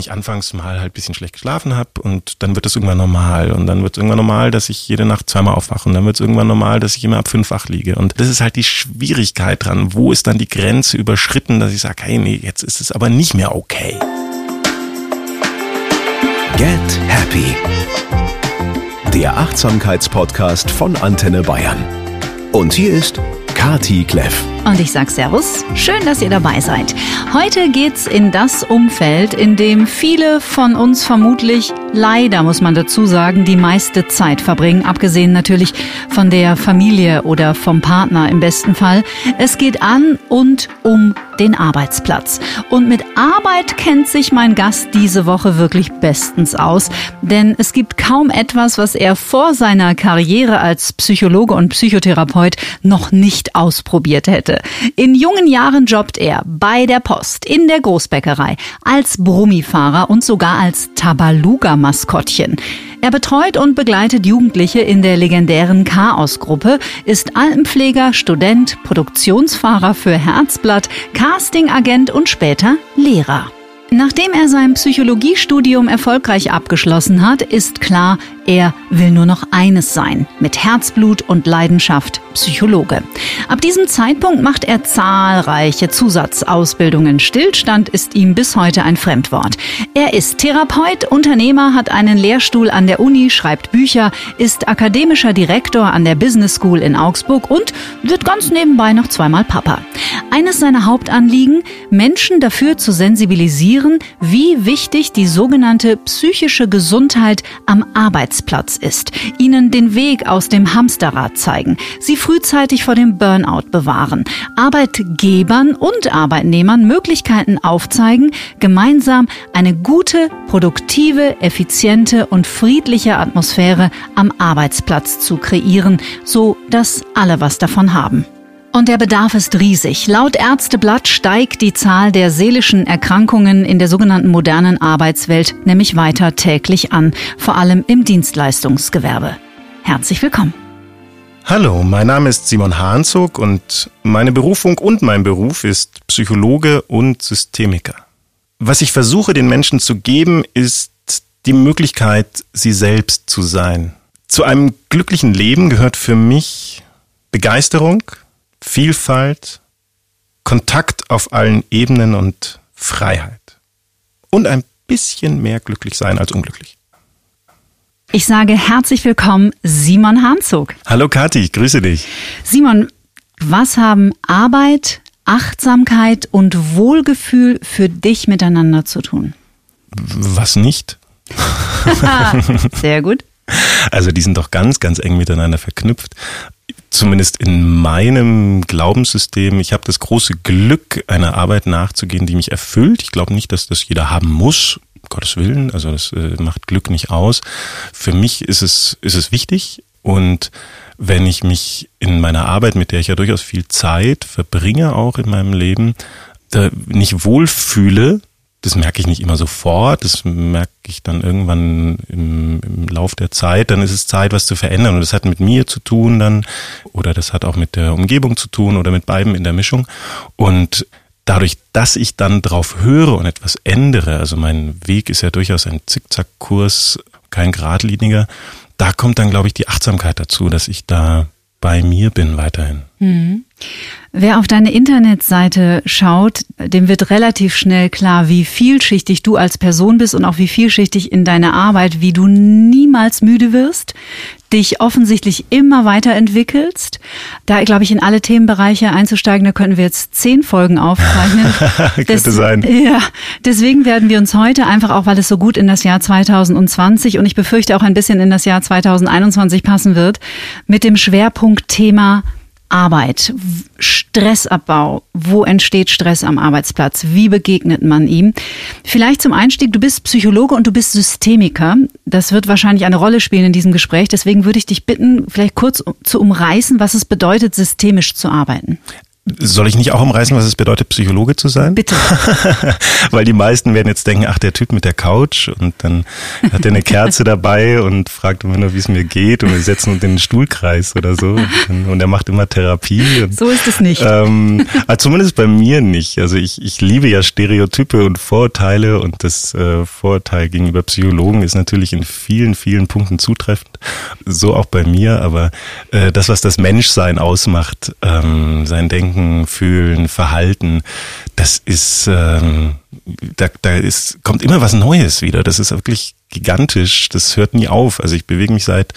ich anfangs mal halt bisschen schlecht geschlafen habe und dann wird es irgendwann normal und dann wird es irgendwann normal, dass ich jede Nacht zweimal aufwache und dann wird es irgendwann normal, dass ich immer ab fünf wach liege. Und das ist halt die Schwierigkeit dran. Wo ist dann die Grenze überschritten, dass ich sage, hey, nee, jetzt ist es aber nicht mehr okay. Get Happy. Der Achtsamkeitspodcast von Antenne Bayern. Und hier ist Kati Kleff. Und ich sag Servus, schön, dass ihr dabei seid. Heute geht's in das Umfeld, in dem viele von uns vermutlich, leider muss man dazu sagen, die meiste Zeit verbringen, abgesehen natürlich von der Familie oder vom Partner im besten Fall. Es geht an und um den Arbeitsplatz. Und mit Arbeit kennt sich mein Gast diese Woche wirklich bestens aus, denn es gibt kaum etwas, was er vor seiner Karriere als Psychologe und Psychotherapeut noch nicht ausprobiert hätte. Geschichte. In jungen Jahren jobbt er bei der Post, in der Großbäckerei, als Brummifahrer und sogar als Tabaluga-Maskottchen. Er betreut und begleitet Jugendliche in der legendären Chaos-Gruppe, ist Altenpfleger, Student, Produktionsfahrer für Herzblatt, Castingagent und später Lehrer. Nachdem er sein Psychologiestudium erfolgreich abgeschlossen hat, ist klar, er will nur noch eines sein, mit Herzblut und Leidenschaft Psychologe. Ab diesem Zeitpunkt macht er zahlreiche Zusatzausbildungen. Stillstand ist ihm bis heute ein Fremdwort. Er ist Therapeut, Unternehmer, hat einen Lehrstuhl an der Uni, schreibt Bücher, ist akademischer Direktor an der Business School in Augsburg und wird ganz nebenbei noch zweimal Papa. Eines seiner Hauptanliegen, Menschen dafür zu sensibilisieren, wie wichtig die sogenannte psychische Gesundheit am Arbeitsplatz ist, ihnen den Weg aus dem Hamsterrad zeigen, sie frühzeitig vor dem Burnout bewahren, Arbeitgebern und Arbeitnehmern Möglichkeiten aufzeigen, gemeinsam eine gute, produktive, effiziente und friedliche Atmosphäre am Arbeitsplatz zu kreieren, so dass alle was davon haben. Und der Bedarf ist riesig. Laut Ärzteblatt steigt die Zahl der seelischen Erkrankungen in der sogenannten modernen Arbeitswelt nämlich weiter täglich an, vor allem im Dienstleistungsgewerbe. Herzlich willkommen. Hallo, mein Name ist Simon Hahnzog und meine Berufung und mein Beruf ist Psychologe und Systemiker. Was ich versuche den Menschen zu geben, ist die Möglichkeit, sie selbst zu sein. Zu einem glücklichen Leben gehört für mich Begeisterung, Vielfalt, Kontakt auf allen Ebenen und Freiheit. Und ein bisschen mehr glücklich sein als unglücklich. Ich sage herzlich willkommen, Simon Hanzog. Hallo Kathi, ich grüße dich. Simon, was haben Arbeit, Achtsamkeit und Wohlgefühl für dich miteinander zu tun? Was nicht? Sehr gut. Also die sind doch ganz, ganz eng miteinander verknüpft. Zumindest in meinem Glaubenssystem. Ich habe das große Glück, einer Arbeit nachzugehen, die mich erfüllt. Ich glaube nicht, dass das jeder haben muss. Gottes Willen, also das äh, macht Glück nicht aus. Für mich ist es, ist es wichtig und wenn ich mich in meiner Arbeit, mit der ich ja durchaus viel Zeit verbringe, auch in meinem Leben, da nicht wohlfühle, das merke ich nicht immer sofort, das merke ich dann irgendwann im, im Lauf der Zeit, dann ist es Zeit, was zu verändern. Und das hat mit mir zu tun dann, oder das hat auch mit der Umgebung zu tun oder mit beiden in der Mischung. Und dadurch, dass ich dann drauf höre und etwas ändere, also mein Weg ist ja durchaus ein Zickzackkurs, kein geradliniger, da kommt dann, glaube ich, die Achtsamkeit dazu, dass ich da bei mir bin weiterhin. Mhm. Wer auf deine Internetseite schaut, dem wird relativ schnell klar, wie vielschichtig du als Person bist und auch wie vielschichtig in deiner Arbeit, wie du niemals müde wirst, dich offensichtlich immer weiterentwickelst. Da, glaube ich, in alle Themenbereiche einzusteigen, da könnten wir jetzt zehn Folgen aufzeichnen. Könnte Des, sein. Ja, deswegen werden wir uns heute einfach auch, weil es so gut in das Jahr 2020 und ich befürchte auch ein bisschen in das Jahr 2021 passen wird, mit dem Schwerpunktthema Arbeit, Stressabbau, wo entsteht Stress am Arbeitsplatz, wie begegnet man ihm? Vielleicht zum Einstieg, du bist Psychologe und du bist Systemiker. Das wird wahrscheinlich eine Rolle spielen in diesem Gespräch. Deswegen würde ich dich bitten, vielleicht kurz zu umreißen, was es bedeutet, systemisch zu arbeiten. Soll ich nicht auch umreißen, was es bedeutet, Psychologe zu sein? Bitte. Weil die meisten werden jetzt denken, ach, der Typ mit der Couch und dann hat er eine Kerze dabei und fragt immer nur, wie es mir geht und wir setzen uns in den Stuhlkreis oder so und, und er macht immer Therapie. Und, so ist es nicht. Ähm, also zumindest bei mir nicht. Also ich, ich liebe ja Stereotype und Vorurteile und das äh, Vorurteil gegenüber Psychologen ist natürlich in vielen, vielen Punkten zutreffend. So auch bei mir, aber äh, das, was das Menschsein ausmacht, ähm, sein Denken, Fühlen, Verhalten, das ist, ähm, da, da ist, kommt immer was Neues wieder. Das ist wirklich gigantisch. Das hört nie auf. Also ich bewege mich seit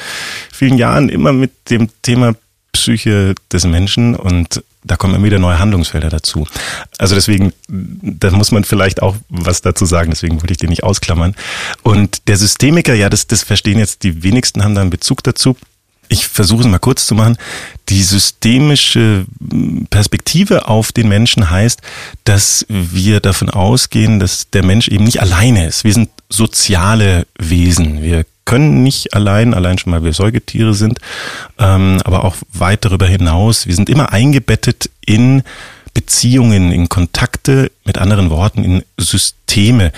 vielen Jahren immer mit dem Thema Psyche des Menschen und da kommen immer wieder neue Handlungsfelder dazu. Also deswegen, da muss man vielleicht auch was dazu sagen, deswegen wollte ich den nicht ausklammern. Und der Systemiker, ja, das, das verstehen jetzt die wenigsten, haben da einen Bezug dazu. Ich versuche es mal kurz zu machen. Die systemische Perspektive auf den Menschen heißt, dass wir davon ausgehen, dass der Mensch eben nicht alleine ist. Wir sind soziale Wesen. Wir können nicht allein, allein schon mal wir Säugetiere sind, ähm, aber auch weit darüber hinaus. Wir sind immer eingebettet in Beziehungen, in Kontakte, mit anderen Worten, in Systeme.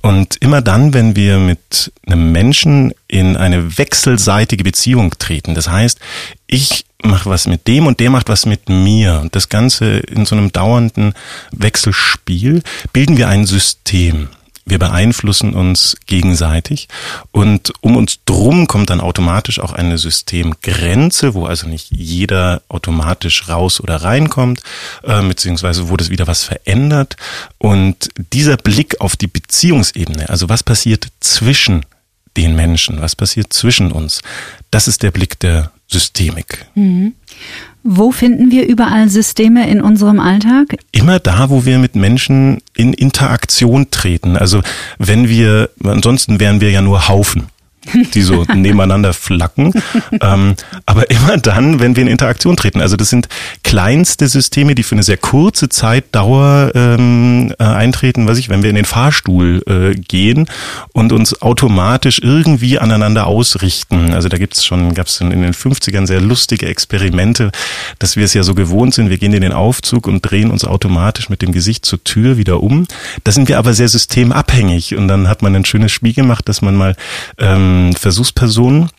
Und immer dann, wenn wir mit einem Menschen in eine wechselseitige Beziehung treten, das heißt, ich mache was mit dem und der macht was mit mir und das Ganze in so einem dauernden Wechselspiel, bilden wir ein System. Wir beeinflussen uns gegenseitig und um uns drum kommt dann automatisch auch eine Systemgrenze, wo also nicht jeder automatisch raus oder reinkommt, äh, beziehungsweise wo das wieder was verändert. Und dieser Blick auf die Beziehungsebene, also was passiert zwischen den Menschen, was passiert zwischen uns, das ist der Blick der Systemik. Mhm. Wo finden wir überall Systeme in unserem Alltag? Immer da, wo wir mit Menschen in Interaktion treten. Also wenn wir, ansonsten wären wir ja nur Haufen die so nebeneinander flacken. Ähm, aber immer dann, wenn wir in Interaktion treten. Also das sind kleinste Systeme, die für eine sehr kurze Zeitdauer ähm, äh, eintreten, was ich, wenn wir in den Fahrstuhl äh, gehen und uns automatisch irgendwie aneinander ausrichten. Also da gibt's schon, gab's in den 50ern sehr lustige Experimente, dass wir es ja so gewohnt sind, wir gehen in den Aufzug und drehen uns automatisch mit dem Gesicht zur Tür wieder um. Da sind wir aber sehr systemabhängig und dann hat man ein schönes Spiel gemacht, dass man mal ähm, ähm, Versuchspersonen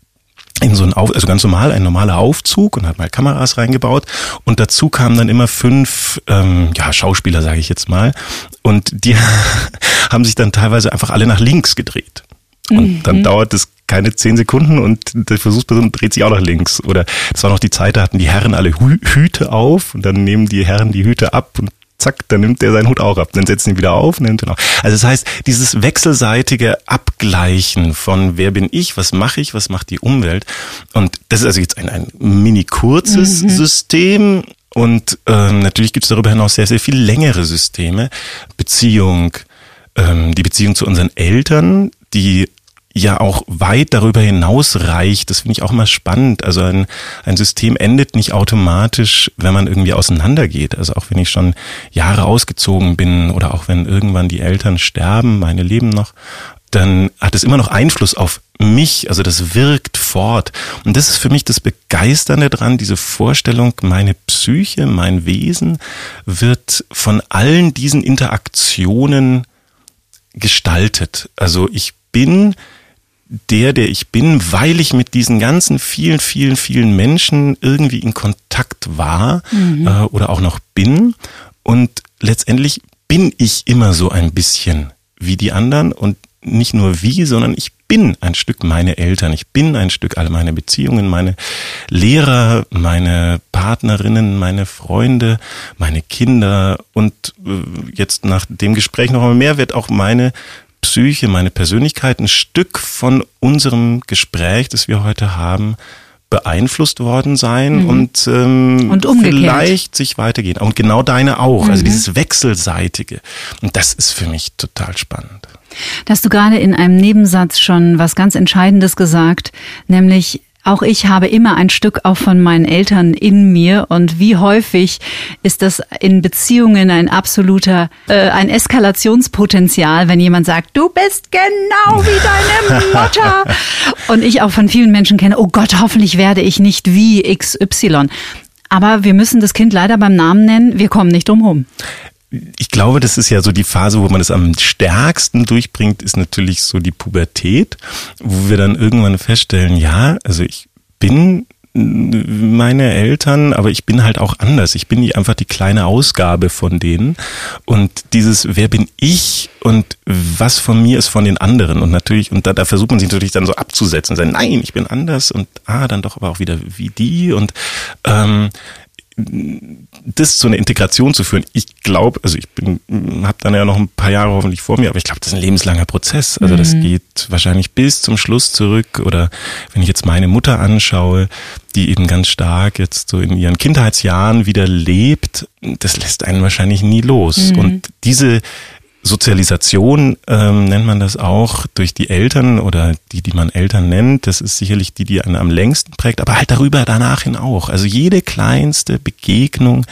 in so ein Auf, also ganz normal, ein normaler Aufzug und hat mal Kameras reingebaut und dazu kamen dann immer fünf ähm, ja, Schauspieler, sage ich jetzt mal, und die haben sich dann teilweise einfach alle nach links gedreht. Und mhm. dann dauert es keine zehn Sekunden und die Versuchsperson dreht sich auch nach links. Oder es war noch die Zeit, da hatten die Herren alle Hüte auf und dann nehmen die Herren die Hüte ab und zack, dann nimmt der seinen Hut auch ab, dann setzt ihn wieder auf, nimmt ihn auch. Also das heißt, dieses wechselseitige Abgleichen von wer bin ich, was mache ich, was macht die Umwelt und das ist also jetzt ein, ein mini kurzes mhm. System und ähm, natürlich gibt es darüber hinaus sehr, sehr viel längere Systeme. Beziehung, ähm, die Beziehung zu unseren Eltern, die ja auch weit darüber hinaus reicht. Das finde ich auch immer spannend. Also ein, ein System endet nicht automatisch, wenn man irgendwie auseinandergeht. Also auch wenn ich schon Jahre ausgezogen bin oder auch wenn irgendwann die Eltern sterben, meine leben noch, dann hat es immer noch Einfluss auf mich, also das wirkt fort. Und das ist für mich das Begeisternde dran, diese Vorstellung, meine Psyche, mein Wesen wird von allen diesen Interaktionen gestaltet. Also ich bin der, der ich bin, weil ich mit diesen ganzen vielen, vielen, vielen Menschen irgendwie in Kontakt war mhm. äh, oder auch noch bin. Und letztendlich bin ich immer so ein bisschen wie die anderen und nicht nur wie, sondern ich bin ein Stück meine Eltern, ich bin ein Stück all meine Beziehungen, meine Lehrer, meine Partnerinnen, meine Freunde, meine Kinder und äh, jetzt nach dem Gespräch noch einmal mehr wird auch meine Psyche, meine Persönlichkeit ein Stück von unserem Gespräch, das wir heute haben, beeinflusst worden sein mhm. und, ähm, und vielleicht sich weitergehen. Und genau deine auch. Also mhm. Also dieses Wechselseitige. Und das ist für mich total spannend. Da hast du gerade in einem Nebensatz schon was ganz Entscheidendes gesagt, nämlich auch ich habe immer ein Stück auch von meinen Eltern in mir und wie häufig ist das in Beziehungen ein absoluter, äh, ein Eskalationspotenzial, wenn jemand sagt, du bist genau wie deine Mutter. und ich auch von vielen Menschen kenne, oh Gott, hoffentlich werde ich nicht wie XY. Aber wir müssen das Kind leider beim Namen nennen. Wir kommen nicht drum rum ich glaube, das ist ja so die Phase, wo man das am stärksten durchbringt, ist natürlich so die Pubertät, wo wir dann irgendwann feststellen, ja, also ich bin meine Eltern, aber ich bin halt auch anders. Ich bin die, einfach die kleine Ausgabe von denen. Und dieses, wer bin ich und was von mir ist von den anderen? Und natürlich, und da, da versucht man sich natürlich dann so abzusetzen, sagen, nein, ich bin anders und ah, dann doch aber auch wieder wie die. Und ähm, das zu einer Integration zu führen, ich glaube, also ich bin, habe dann ja noch ein paar Jahre hoffentlich vor mir, aber ich glaube, das ist ein lebenslanger Prozess. Also das mhm. geht wahrscheinlich bis zum Schluss zurück. Oder wenn ich jetzt meine Mutter anschaue, die eben ganz stark jetzt so in ihren Kindheitsjahren wieder lebt, das lässt einen wahrscheinlich nie los. Mhm. Und diese Sozialisation ähm, nennt man das auch durch die Eltern oder die, die man Eltern nennt. Das ist sicherlich die, die einen am längsten prägt, aber halt darüber danach hin auch. Also jede kleinste Begegnung,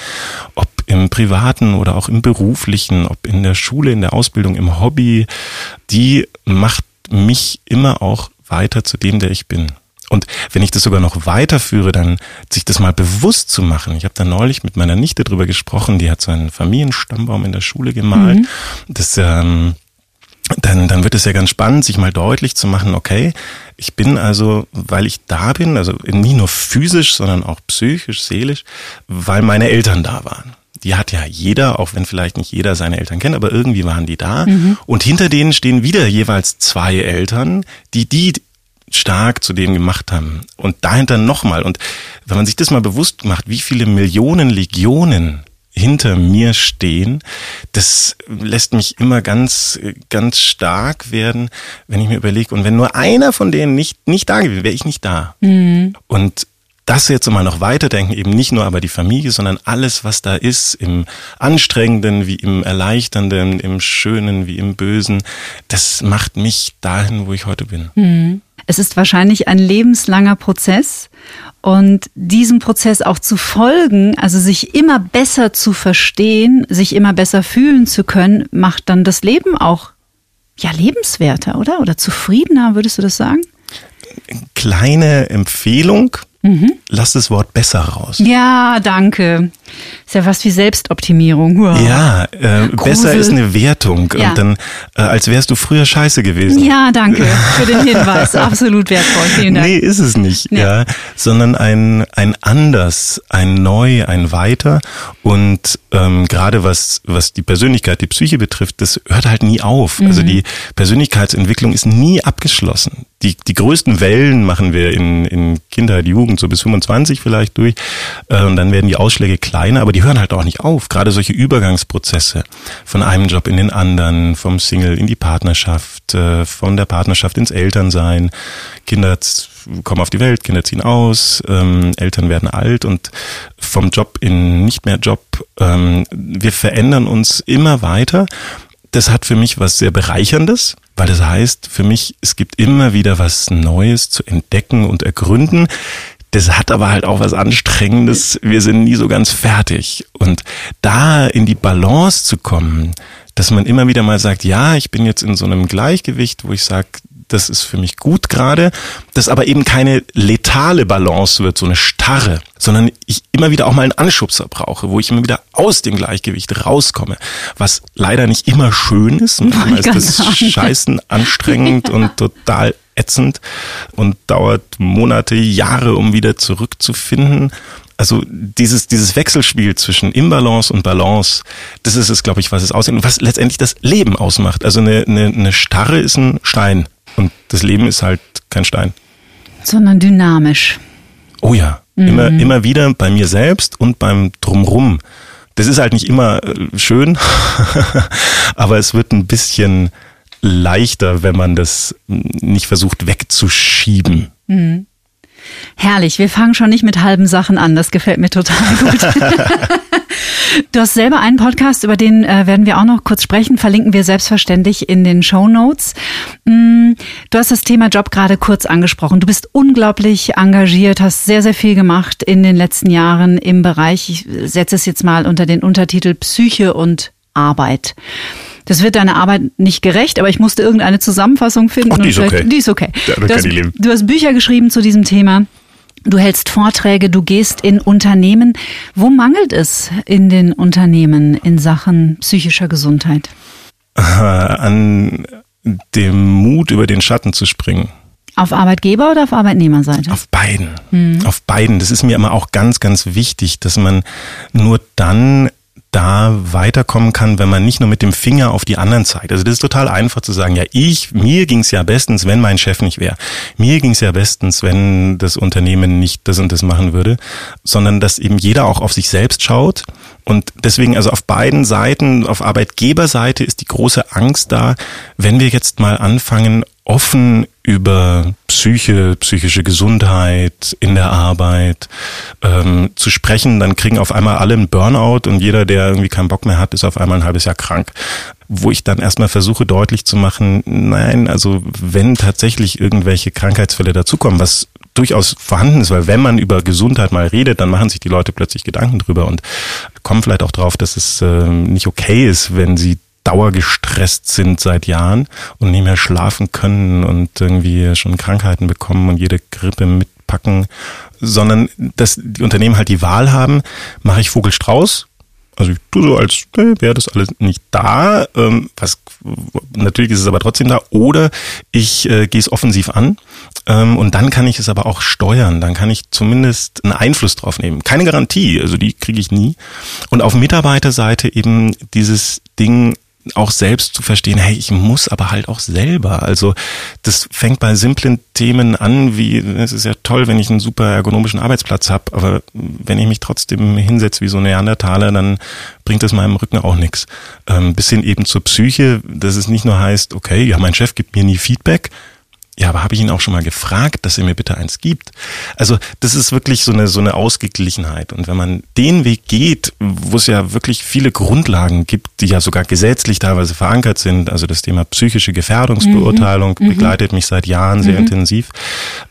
ob im privaten oder auch im beruflichen, ob in der Schule, in der Ausbildung, im Hobby, die macht mich immer auch weiter zu dem, der ich bin. Und wenn ich das sogar noch weiterführe, dann sich das mal bewusst zu machen. Ich habe da neulich mit meiner Nichte drüber gesprochen, die hat so einen Familienstammbaum in der Schule gemalt. Mhm. Das ähm, dann, dann wird es ja ganz spannend, sich mal deutlich zu machen, okay, ich bin also, weil ich da bin, also nie nur physisch, sondern auch psychisch, seelisch, weil meine Eltern da waren die hat ja jeder, auch wenn vielleicht nicht jeder seine Eltern kennt, aber irgendwie waren die da. Mhm. Und hinter denen stehen wieder jeweils zwei Eltern, die die stark zu dem gemacht haben. Und dahinter nochmal. Und wenn man sich das mal bewusst macht, wie viele Millionen Legionen hinter mir stehen, das lässt mich immer ganz, ganz stark werden, wenn ich mir überlege, und wenn nur einer von denen nicht, nicht da gewesen wäre, ich nicht da. Mhm. Und das jetzt mal noch weiterdenken, eben nicht nur aber die Familie, sondern alles, was da ist, im Anstrengenden wie im Erleichternden, im Schönen wie im Bösen, das macht mich dahin, wo ich heute bin. Mhm. Es ist wahrscheinlich ein lebenslanger Prozess und diesem Prozess auch zu folgen, also sich immer besser zu verstehen, sich immer besser fühlen zu können, macht dann das Leben auch ja lebenswerter, oder? Oder zufriedener, würdest du das sagen? Kleine Empfehlung Mhm. Lass das Wort besser raus. Ja, danke. Ist ja fast wie Selbstoptimierung. Wow. Ja, äh, besser ist eine Wertung. Ja. Und dann, äh, als wärst du früher scheiße gewesen. Ja, danke für den Hinweis. Absolut wertvoll. Vielen Dank. Nee, ist es nicht, nee. ja. Sondern ein, ein anders, ein neu, ein weiter. Und ähm, gerade was, was die Persönlichkeit, die Psyche betrifft, das hört halt nie auf. Also mhm. Also die Persönlichkeitsentwicklung ist nie abgeschlossen. Die, die größten Wellen machen wir in, in Kindheit, Jugend Jugend so bis 25 vielleicht durch. Äh, und dann werden die Ausschläge kleiner, aber die hören halt auch nicht auf. Gerade solche Übergangsprozesse von einem Job in den anderen, vom Single in die Partnerschaft, äh, von der Partnerschaft ins Elternsein. Kinder kommen auf die Welt, Kinder ziehen aus, ähm, Eltern werden alt und vom Job in nicht mehr Job. Ähm, wir verändern uns immer weiter. Das hat für mich was sehr Bereicherndes, weil das heißt für mich, es gibt immer wieder was Neues zu entdecken und ergründen. Das hat aber halt auch was Anstrengendes. Wir sind nie so ganz fertig. Und da in die Balance zu kommen, dass man immer wieder mal sagt, ja, ich bin jetzt in so einem Gleichgewicht, wo ich sage, das ist für mich gut gerade, das aber eben keine letale Balance wird, so eine starre, sondern ich immer wieder auch mal einen Anschubser brauche, wo ich immer wieder aus dem Gleichgewicht rauskomme, was leider nicht immer schön ist. Manchmal ist das Scheißen anstrengend und total ätzend und dauert Monate, Jahre, um wieder zurückzufinden. Also dieses, dieses Wechselspiel zwischen Imbalance und Balance, das ist es, glaube ich, was es aussieht und was letztendlich das Leben ausmacht. Also eine, eine, eine Starre ist ein Stein und das Leben ist halt kein Stein. Sondern dynamisch. Oh ja, mhm. immer, immer wieder bei mir selbst und beim Drumrum. Das ist halt nicht immer äh, schön, aber es wird ein bisschen leichter, wenn man das nicht versucht wegzuschieben. Mhm. Herrlich, wir fangen schon nicht mit halben Sachen an, das gefällt mir total gut. du hast selber einen Podcast, über den äh, werden wir auch noch kurz sprechen, verlinken wir selbstverständlich in den Show Notes. Mm, du hast das Thema Job gerade kurz angesprochen. Du bist unglaublich engagiert, hast sehr, sehr viel gemacht in den letzten Jahren im Bereich, ich setze es jetzt mal unter den Untertitel Psyche und Arbeit. Das wird deiner Arbeit nicht gerecht, aber ich musste irgendeine Zusammenfassung finden. Ach, die ist okay. Die ist okay. Ja, du, hast, du hast Bücher geschrieben zu diesem Thema. Du hältst Vorträge, du gehst in Unternehmen. Wo mangelt es in den Unternehmen in Sachen psychischer Gesundheit? An dem Mut, über den Schatten zu springen. Auf Arbeitgeber oder auf Arbeitnehmerseite? Auf beiden. Hm. Auf beiden. Das ist mir immer auch ganz, ganz wichtig, dass man nur dann da weiterkommen kann, wenn man nicht nur mit dem Finger auf die anderen zeigt. Also das ist total einfach zu sagen, ja, ich, mir ging's ja bestens, wenn mein Chef nicht wäre. Mir ging's ja bestens, wenn das Unternehmen nicht das und das machen würde, sondern dass eben jeder auch auf sich selbst schaut. Und deswegen, also auf beiden Seiten, auf Arbeitgeberseite ist die große Angst da, wenn wir jetzt mal anfangen, offen über Psyche, psychische Gesundheit in der Arbeit ähm, zu sprechen, dann kriegen auf einmal alle einen Burnout und jeder, der irgendwie keinen Bock mehr hat, ist auf einmal ein halbes Jahr krank. Wo ich dann erstmal versuche deutlich zu machen, nein, also wenn tatsächlich irgendwelche Krankheitsfälle dazukommen, was durchaus vorhanden ist, weil wenn man über Gesundheit mal redet, dann machen sich die Leute plötzlich Gedanken drüber und kommen vielleicht auch drauf, dass es äh, nicht okay ist, wenn sie dauergestresst sind seit Jahren und nicht mehr schlafen können und irgendwie schon Krankheiten bekommen und jede Grippe mitpacken, sondern dass die Unternehmen halt die Wahl haben, mache ich Vogelstrauß, also ich tue so, als äh, wäre das alles nicht da, ähm, was natürlich ist es aber trotzdem da, oder ich äh, gehe es offensiv an. Ähm, und dann kann ich es aber auch steuern, dann kann ich zumindest einen Einfluss drauf nehmen. Keine Garantie, also die kriege ich nie. Und auf Mitarbeiterseite eben dieses Ding auch selbst zu verstehen, hey, ich muss aber halt auch selber. Also das fängt bei simplen Themen an, wie es ist ja toll, wenn ich einen super ergonomischen Arbeitsplatz habe, aber wenn ich mich trotzdem hinsetze wie so ein Neandertaler, dann bringt das meinem Rücken auch nichts. Ähm, bis hin eben zur Psyche, dass es nicht nur heißt, okay, ja, mein Chef gibt mir nie Feedback, ja, aber habe ich ihn auch schon mal gefragt, dass er mir bitte eins gibt? Also das ist wirklich so eine so eine Ausgeglichenheit. Und wenn man den Weg geht, wo es ja wirklich viele Grundlagen gibt, die ja sogar gesetzlich teilweise verankert sind, also das Thema psychische Gefährdungsbeurteilung mhm. mhm. begleitet mich seit Jahren sehr mhm. intensiv.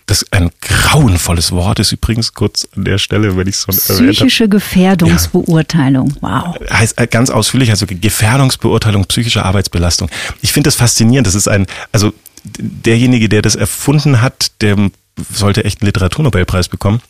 Das ein grauenvolles Wort ist übrigens kurz an der Stelle, wenn ich es so Psychische Gefährdungsbeurteilung, wow. Heißt äh, ganz ausführlich, also Gefährdungsbeurteilung psychischer Arbeitsbelastung. Ich finde das faszinierend. Das ist ein, also derjenige, der das erfunden hat, der sollte echt einen Literaturnobelpreis bekommen,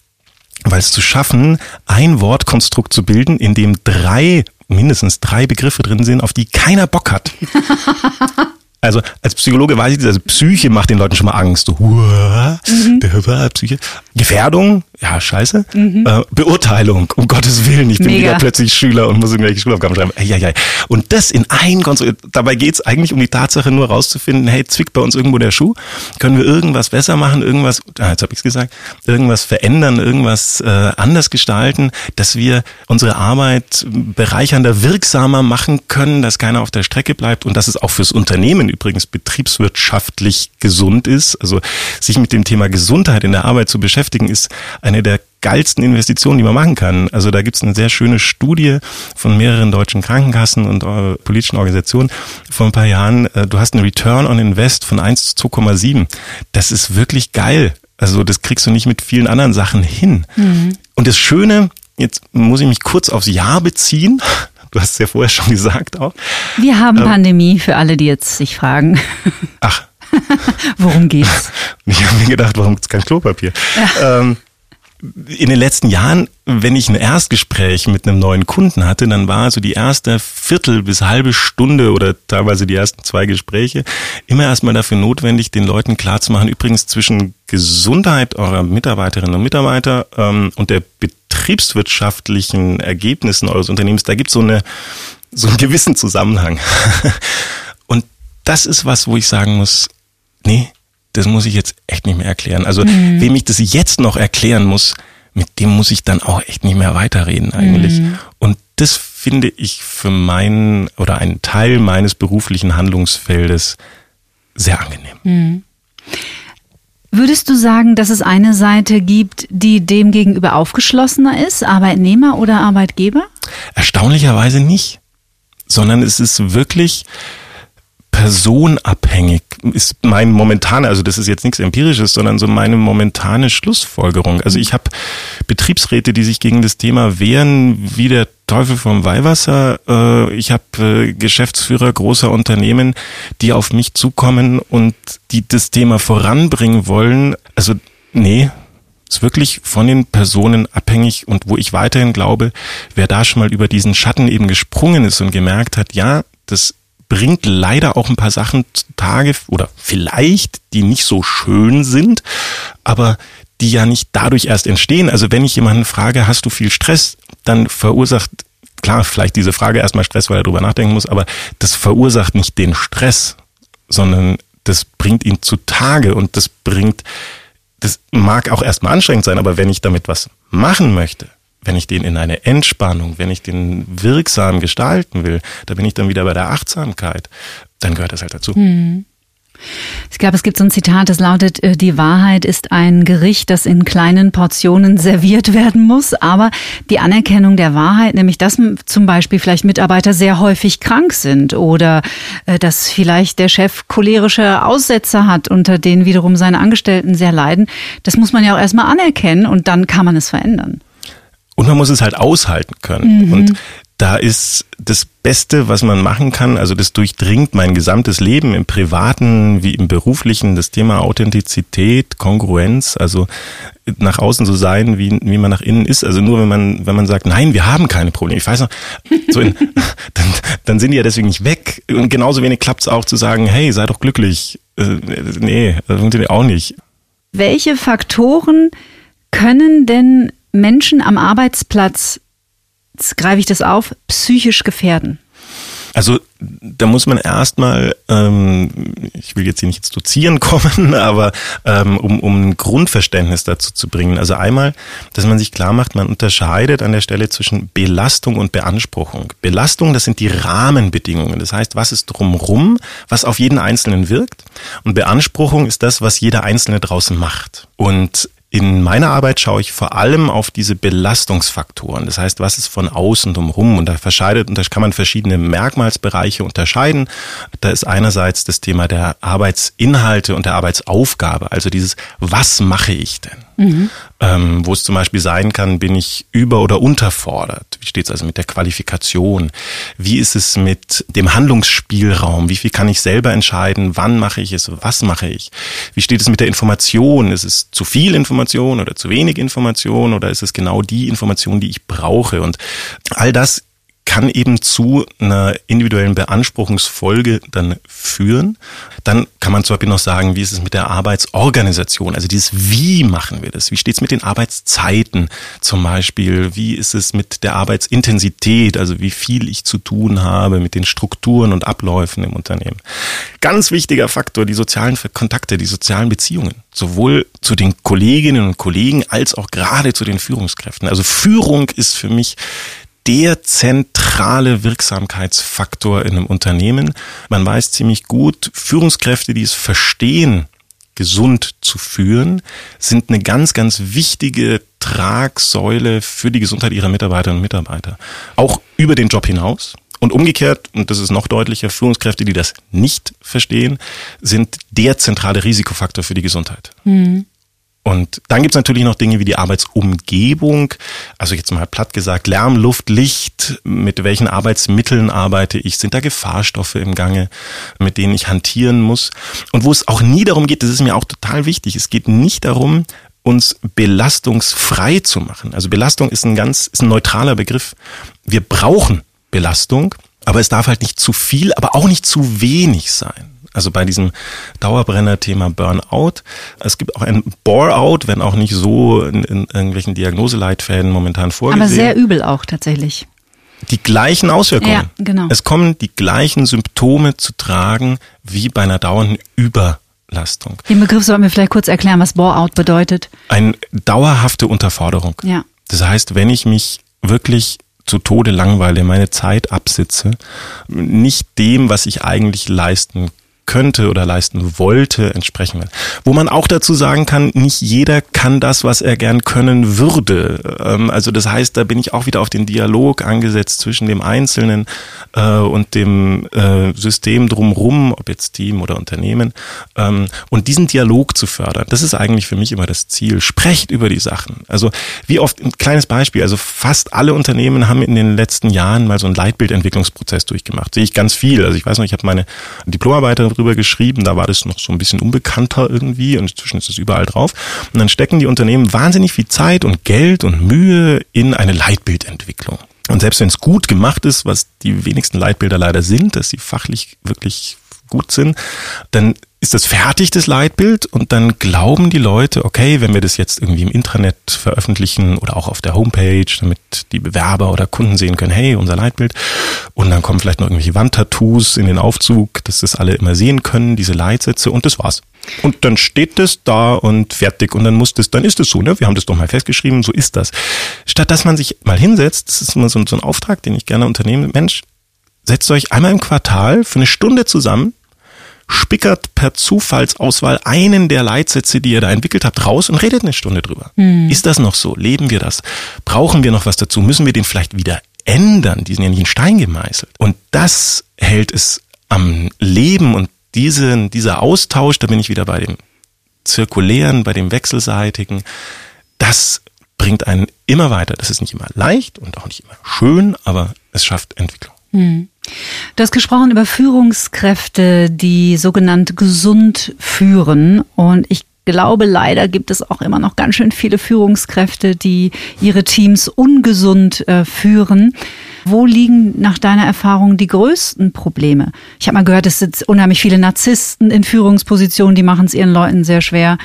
weil es zu schaffen, ein Wortkonstrukt zu bilden, in dem drei mindestens drei Begriffe drin sind, auf die keiner Bock hat. Also als Psychologe weiß ich, also Psyche macht den Leuten schon mal Angst. So, mhm. der Psyche. Gefährdung, ja, scheiße. Mhm. Äh, Beurteilung, um Gottes Willen, ich bin Mega. wieder plötzlich Schüler und muss irgendwelche Schulaufgaben schreiben. Ey, ey, ey. Und das in ein Konstrukt. Dabei geht's eigentlich um die Tatsache nur rauszufinden, hey, zwickt bei uns irgendwo der Schuh. Können wir irgendwas besser machen, irgendwas, ah, jetzt habe ich's gesagt, irgendwas verändern, irgendwas äh, anders gestalten, dass wir unsere Arbeit bereichernder, wirksamer machen können, dass keiner auf der Strecke bleibt und dass es auch fürs Unternehmen übrigens betriebswirtschaftlich gesund ist. Also sich mit dem Thema Gesundheit in der Arbeit zu beschäftigen, ist eine der geilsten Investitionen, die man machen kann. Also da gibt es eine sehr schöne Studie von mehreren deutschen Krankenkassen und äh, politischen Organisationen vor ein paar Jahren. Äh, du hast einen Return on Invest von 1 zu 2,7. Das ist wirklich geil. Also das kriegst du nicht mit vielen anderen Sachen hin. Mhm. Und das Schöne, jetzt muss ich mich kurz aufs Jahr beziehen. Du hast es ja vorher schon gesagt auch. Wir haben ähm, Pandemie für alle, die jetzt sich fragen. Ach. Worum geht's? Ich habe mir gedacht, warum gibt's kein Klopapier? Ja. Ähm, in den letzten Jahren, wenn ich ein Erstgespräch mit einem neuen Kunden hatte, dann war so die erste Viertel bis halbe Stunde oder teilweise die ersten zwei Gespräche immer erstmal dafür notwendig, den Leuten klarzumachen, übrigens zwischen Gesundheit eurer Mitarbeiterinnen und Mitarbeiter ähm, und der betriebswirtschaftlichen Ergebnissen eures Unternehmens, da gibt es so, eine, so einen gewissen Zusammenhang. und das ist was, wo ich sagen muss, nee, das muss ich jetzt echt nicht mehr erklären. Also mhm. wem ich das jetzt noch erklären muss, mit dem muss ich dann auch echt nicht mehr weiterreden eigentlich. Mhm. Und das finde ich für meinen oder einen Teil meines beruflichen Handlungsfeldes sehr angenehm. Mhm. Würdest du sagen, dass es eine Seite gibt, die dem gegenüber aufgeschlossener ist, Arbeitnehmer oder Arbeitgeber? Erstaunlicherweise nicht, sondern es ist wirklich personabhängig, ist mein momentaner, also das ist jetzt nichts Empirisches, sondern so meine momentane Schlussfolgerung. Also ich habe Betriebsräte, die sich gegen das Thema wehren, wie der Teufel vom Weihwasser. Äh, ich habe äh, Geschäftsführer großer Unternehmen, die auf mich zukommen und die das Thema voranbringen wollen. Also nee, Ist wirklich von den Personen abhängig und wo ich weiterhin glaube, wer da schon mal über diesen Schatten eben gesprungen ist und gemerkt hat, ja, das bringt leider auch ein paar Sachen Tage oder vielleicht, die nicht so schön sind, aber die ja nicht dadurch erst entstehen. Also wenn ich jemanden frage, hast du viel Stress, dann verursacht klar, vielleicht diese Frage erstmal Stress, weil er drüber nachdenken muss, aber das verursacht nicht den Stress, sondern das bringt ihn zutage und das bringt, das mag auch erstmal anstrengend sein, aber wenn ich damit was machen möchte, wenn ich den in eine Entspannung, wenn ich den wirksam gestalten will, da bin ich dann wieder bei der Achtsamkeit, dann gehört das halt dazu. Hm. Ich glaube, es gibt so ein Zitat, das lautet, äh, die Wahrheit ist ein Gericht, das in kleinen Portionen serviert werden muss. Aber die Anerkennung der Wahrheit, nämlich dass zum Beispiel vielleicht Mitarbeiter sehr häufig krank sind oder äh, dass vielleicht der Chef cholerische Aussätze hat, unter denen wiederum seine Angestellten sehr leiden, das muss man ja auch erstmal anerkennen und dann kann man es verändern. Und man muss es halt aushalten können. Mhm. Und da ist das Beste, was man machen kann, also das durchdringt mein gesamtes Leben im privaten wie im beruflichen, das Thema Authentizität, Kongruenz, also nach außen so sein, wie, wie man nach innen ist. Also nur wenn man, wenn man sagt, nein, wir haben keine Probleme. Ich weiß noch, so in, dann, dann sind die ja deswegen nicht weg. Und genauso wenig klappt es auch zu sagen, hey, sei doch glücklich. Äh, nee, das funktioniert auch nicht. Welche Faktoren können denn Menschen am Arbeitsplatz, jetzt greife ich das auf, psychisch gefährden? Also da muss man erstmal, ähm, ich will jetzt hier nicht ins Dozieren kommen, aber ähm, um, um ein Grundverständnis dazu zu bringen. Also einmal, dass man sich klar macht, man unterscheidet an der Stelle zwischen Belastung und Beanspruchung. Belastung, das sind die Rahmenbedingungen. Das heißt, was ist drumrum, was auf jeden Einzelnen wirkt. Und Beanspruchung ist das, was jeder Einzelne draußen macht. Und in meiner Arbeit schaue ich vor allem auf diese Belastungsfaktoren. Das heißt, was ist von außen drumherum? Und da verscheidet, und da kann man verschiedene Merkmalsbereiche unterscheiden. Da ist einerseits das Thema der Arbeitsinhalte und der Arbeitsaufgabe. Also dieses, was mache ich denn? Mhm. Ähm, wo es zum Beispiel sein kann, bin ich über- oder unterfordert? Wie steht es also mit der Qualifikation? Wie ist es mit dem Handlungsspielraum? Wie viel kann ich selber entscheiden? Wann mache ich es? Was mache ich? Wie steht es mit der Information? Ist es zu viel Information oder zu wenig Information oder ist es genau die Information, die ich brauche? Und all das kann eben zu einer individuellen Beanspruchungsfolge dann führen. Dann kann man zum Beispiel noch sagen, wie ist es mit der Arbeitsorganisation? Also dieses Wie machen wir das? Wie steht es mit den Arbeitszeiten zum Beispiel? Wie ist es mit der Arbeitsintensität? Also wie viel ich zu tun habe mit den Strukturen und Abläufen im Unternehmen. Ganz wichtiger Faktor, die sozialen Kontakte, die sozialen Beziehungen. Sowohl zu den Kolleginnen und Kollegen als auch gerade zu den Führungskräften. Also Führung ist für mich der zentrale Wirksamkeitsfaktor in einem Unternehmen. Man weiß ziemlich gut, Führungskräfte, die es verstehen, gesund zu führen, sind eine ganz, ganz wichtige Tragsäule für die Gesundheit ihrer Mitarbeiterinnen und Mitarbeiter. Auch über den Job hinaus. Und umgekehrt, und das ist noch deutlicher, Führungskräfte, die das nicht verstehen, sind der zentrale Risikofaktor für die Gesundheit. Mhm. Und dann gibt's natürlich noch Dinge wie die Arbeitsumgebung, also jetzt mal platt gesagt, Lärm, Luft, Licht, mit welchen Arbeitsmitteln arbeite ich, sind da Gefahrstoffe im Gange, mit denen ich hantieren muss. Und wo es auch nie darum geht, das ist mir auch total wichtig, es geht nicht darum, uns belastungsfrei zu machen. Also Belastung ist ein ganz, ist ein neutraler Begriff. Wir brauchen Belastung, aber es darf halt nicht zu viel, aber auch nicht zu wenig sein. Also bei diesem Dauerbrenner-Thema Burnout. Es gibt auch ein Bore-out, wenn auch nicht so in, in irgendwelchen Diagnoseleitfäden momentan vorgesehen. Aber sehr übel auch tatsächlich. Die gleichen Auswirkungen. Ja, genau. Es kommen die gleichen Symptome zu tragen wie bei einer dauernden Überlastung. Den Begriff sollten wir vielleicht kurz erklären, was Bore-out bedeutet. Eine dauerhafte Unterforderung. Ja. Das heißt, wenn ich mich wirklich zu Tode langweile, meine Zeit absitze, nicht dem, was ich eigentlich leisten könnte oder leisten wollte, entsprechen wird. Wo man auch dazu sagen kann, nicht jeder kann das, was er gern können würde. Ähm, also das heißt, da bin ich auch wieder auf den Dialog angesetzt zwischen dem Einzelnen äh, und dem äh, System drumrum, ob jetzt Team oder Unternehmen. Ähm, und diesen Dialog zu fördern, das ist eigentlich für mich immer das Ziel. Sprecht über die Sachen. Also wie oft, ein kleines Beispiel, also fast alle Unternehmen haben in den letzten Jahren mal so einen Leitbildentwicklungsprozess durchgemacht. Sehe ich ganz viel. Also ich weiß noch, ich habe meine Diplomarbeit drüber geschrieben, da war das noch so ein bisschen unbekannter irgendwie und inzwischen ist es überall drauf. Und dann stecken die Unternehmen wahnsinnig viel Zeit und Geld und Mühe in eine Leitbildentwicklung. Und selbst wenn es gut gemacht ist, was die wenigsten Leitbilder leider sind, dass sie fachlich wirklich gut sind, dann ist das fertig, das Leitbild, und dann glauben die Leute, okay, wenn wir das jetzt irgendwie im Intranet veröffentlichen oder auch auf der Homepage, damit die Bewerber oder Kunden sehen können, hey, unser Leitbild, und dann kommen vielleicht noch irgendwelche Wandtattoos in den Aufzug, dass das alle immer sehen können, diese Leitsätze, und das war's. Und dann steht das da und fertig, und dann muss das, dann ist es so, ne? Wir haben das doch mal festgeschrieben, so ist das. Statt dass man sich mal hinsetzt, das ist immer so, so ein Auftrag, den ich gerne unternehme, Mensch, setzt euch einmal im Quartal für eine Stunde zusammen, spickert per Zufallsauswahl einen der Leitsätze, die ihr da entwickelt habt, raus und redet eine Stunde drüber. Hm. Ist das noch so? Leben wir das? Brauchen wir noch was dazu? Müssen wir den vielleicht wieder ändern? Die sind ja nicht in Stein gemeißelt. Und das hält es am Leben und diesen, dieser Austausch, da bin ich wieder bei dem Zirkulären, bei dem Wechselseitigen, das bringt einen immer weiter. Das ist nicht immer leicht und auch nicht immer schön, aber es schafft Entwicklung. Hm. Du hast gesprochen über Führungskräfte, die sogenannt gesund führen. Und ich glaube, leider gibt es auch immer noch ganz schön viele Führungskräfte, die ihre Teams ungesund äh, führen. Wo liegen nach deiner Erfahrung die größten Probleme? Ich habe mal gehört, es sind unheimlich viele Narzissten in Führungspositionen, die machen es ihren Leuten sehr schwer.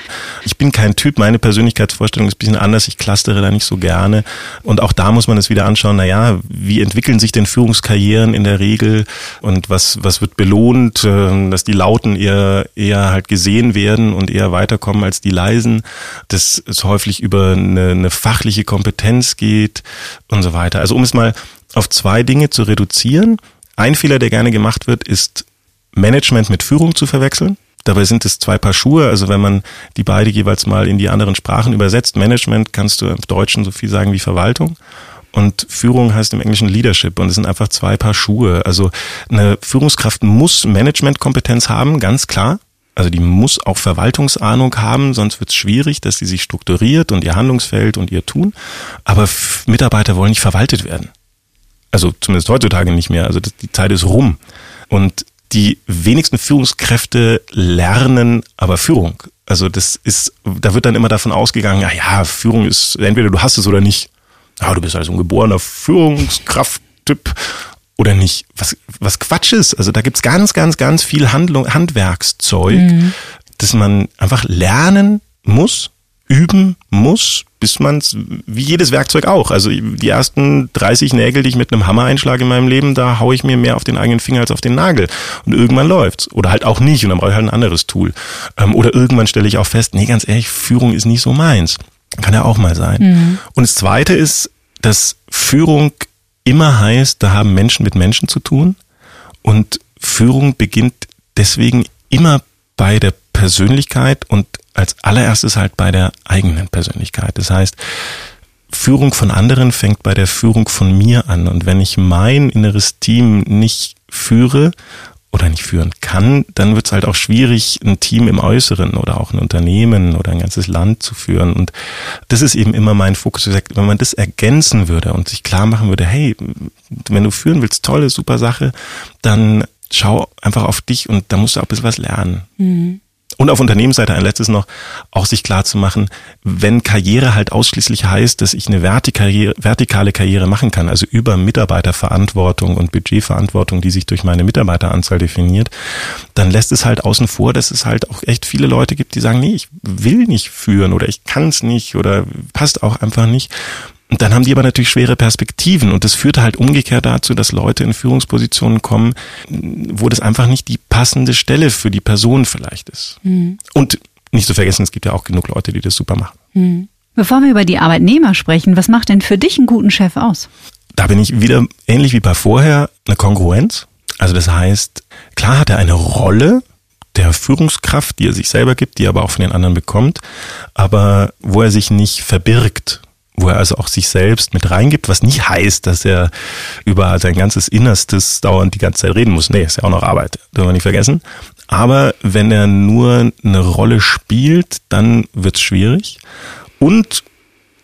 Ich bin kein Typ, meine Persönlichkeitsvorstellung ist ein bisschen anders, ich clustere da nicht so gerne. Und auch da muss man es wieder anschauen, naja, wie entwickeln sich denn Führungskarrieren in der Regel und was, was wird belohnt, ähm, dass die Lauten eher, eher halt gesehen werden und eher weiterkommen als die Leisen, dass es häufig über eine, eine fachliche Kompetenz geht und so weiter. Also um es mal auf zwei Dinge zu reduzieren. Ein Fehler, der gerne gemacht wird, ist Management mit Führung zu verwechseln. Dabei sind es zwei Paar Schuhe. Also wenn man die beide jeweils mal in die anderen Sprachen übersetzt, Management kannst du im Deutschen so viel sagen wie Verwaltung. Und Führung heißt im Englischen Leadership und es sind einfach zwei Paar Schuhe. Also eine Führungskraft muss Managementkompetenz haben, ganz klar. Also die muss auch Verwaltungsahnung haben, sonst wird es schwierig, dass sie sich strukturiert und ihr Handlungsfeld und ihr Tun. Aber Mitarbeiter wollen nicht verwaltet werden. Also zumindest heutzutage nicht mehr. Also die Zeit ist rum. Und die wenigsten Führungskräfte lernen aber Führung. Also das ist, da wird dann immer davon ausgegangen, ja, ja, Führung ist, entweder du hast es oder nicht. Ja, du bist also ein geborener Führungskrafttyp oder nicht. Was, was Quatsch ist. Also da gibt's ganz, ganz, ganz viel Handlung, Handwerkszeug, mhm. das man einfach lernen muss üben muss, bis man es, wie jedes Werkzeug auch. Also die ersten 30 Nägel, die ich mit einem Hammer einschlage in meinem Leben, da haue ich mir mehr auf den eigenen Finger als auf den Nagel. Und irgendwann läuft's. Oder halt auch nicht. Und dann brauche ich halt ein anderes Tool. Ähm, oder irgendwann stelle ich auch fest, nee, ganz ehrlich, Führung ist nicht so meins. Kann ja auch mal sein. Mhm. Und das Zweite ist, dass Führung immer heißt, da haben Menschen mit Menschen zu tun. Und Führung beginnt deswegen immer bei der Persönlichkeit und als allererstes halt bei der eigenen Persönlichkeit. Das heißt, Führung von anderen fängt bei der Führung von mir an. Und wenn ich mein inneres Team nicht führe oder nicht führen kann, dann wird es halt auch schwierig, ein Team im Äußeren oder auch ein Unternehmen oder ein ganzes Land zu führen. Und das ist eben immer mein Fokus. Wenn man das ergänzen würde und sich klar machen würde, hey, wenn du führen willst, tolle, super Sache, dann schau einfach auf dich und da musst du auch ein bisschen was lernen. Mhm. Und auf Unternehmensseite ein letztes noch, auch sich klar zu machen, wenn Karriere halt ausschließlich heißt, dass ich eine vertikale Karriere machen kann, also über Mitarbeiterverantwortung und Budgetverantwortung, die sich durch meine Mitarbeiteranzahl definiert, dann lässt es halt außen vor, dass es halt auch echt viele Leute gibt, die sagen, nee, ich will nicht führen oder ich kann es nicht oder passt auch einfach nicht. Und dann haben die aber natürlich schwere Perspektiven und das führt halt umgekehrt dazu, dass Leute in Führungspositionen kommen, wo das einfach nicht die passende Stelle für die Person vielleicht ist. Mhm. Und nicht zu vergessen, es gibt ja auch genug Leute, die das super machen. Mhm. Bevor wir über die Arbeitnehmer sprechen, was macht denn für dich einen guten Chef aus? Da bin ich wieder ähnlich wie bei vorher eine Kongruenz. Also das heißt, klar hat er eine Rolle, der Führungskraft, die er sich selber gibt, die er aber auch von den anderen bekommt, aber wo er sich nicht verbirgt, wo er also auch sich selbst mit reingibt, was nicht heißt, dass er über sein ganzes Innerstes dauernd die ganze Zeit reden muss. Nee, ist ja auch noch Arbeit, dürfen wir nicht vergessen. Aber wenn er nur eine Rolle spielt, dann wird's schwierig. Und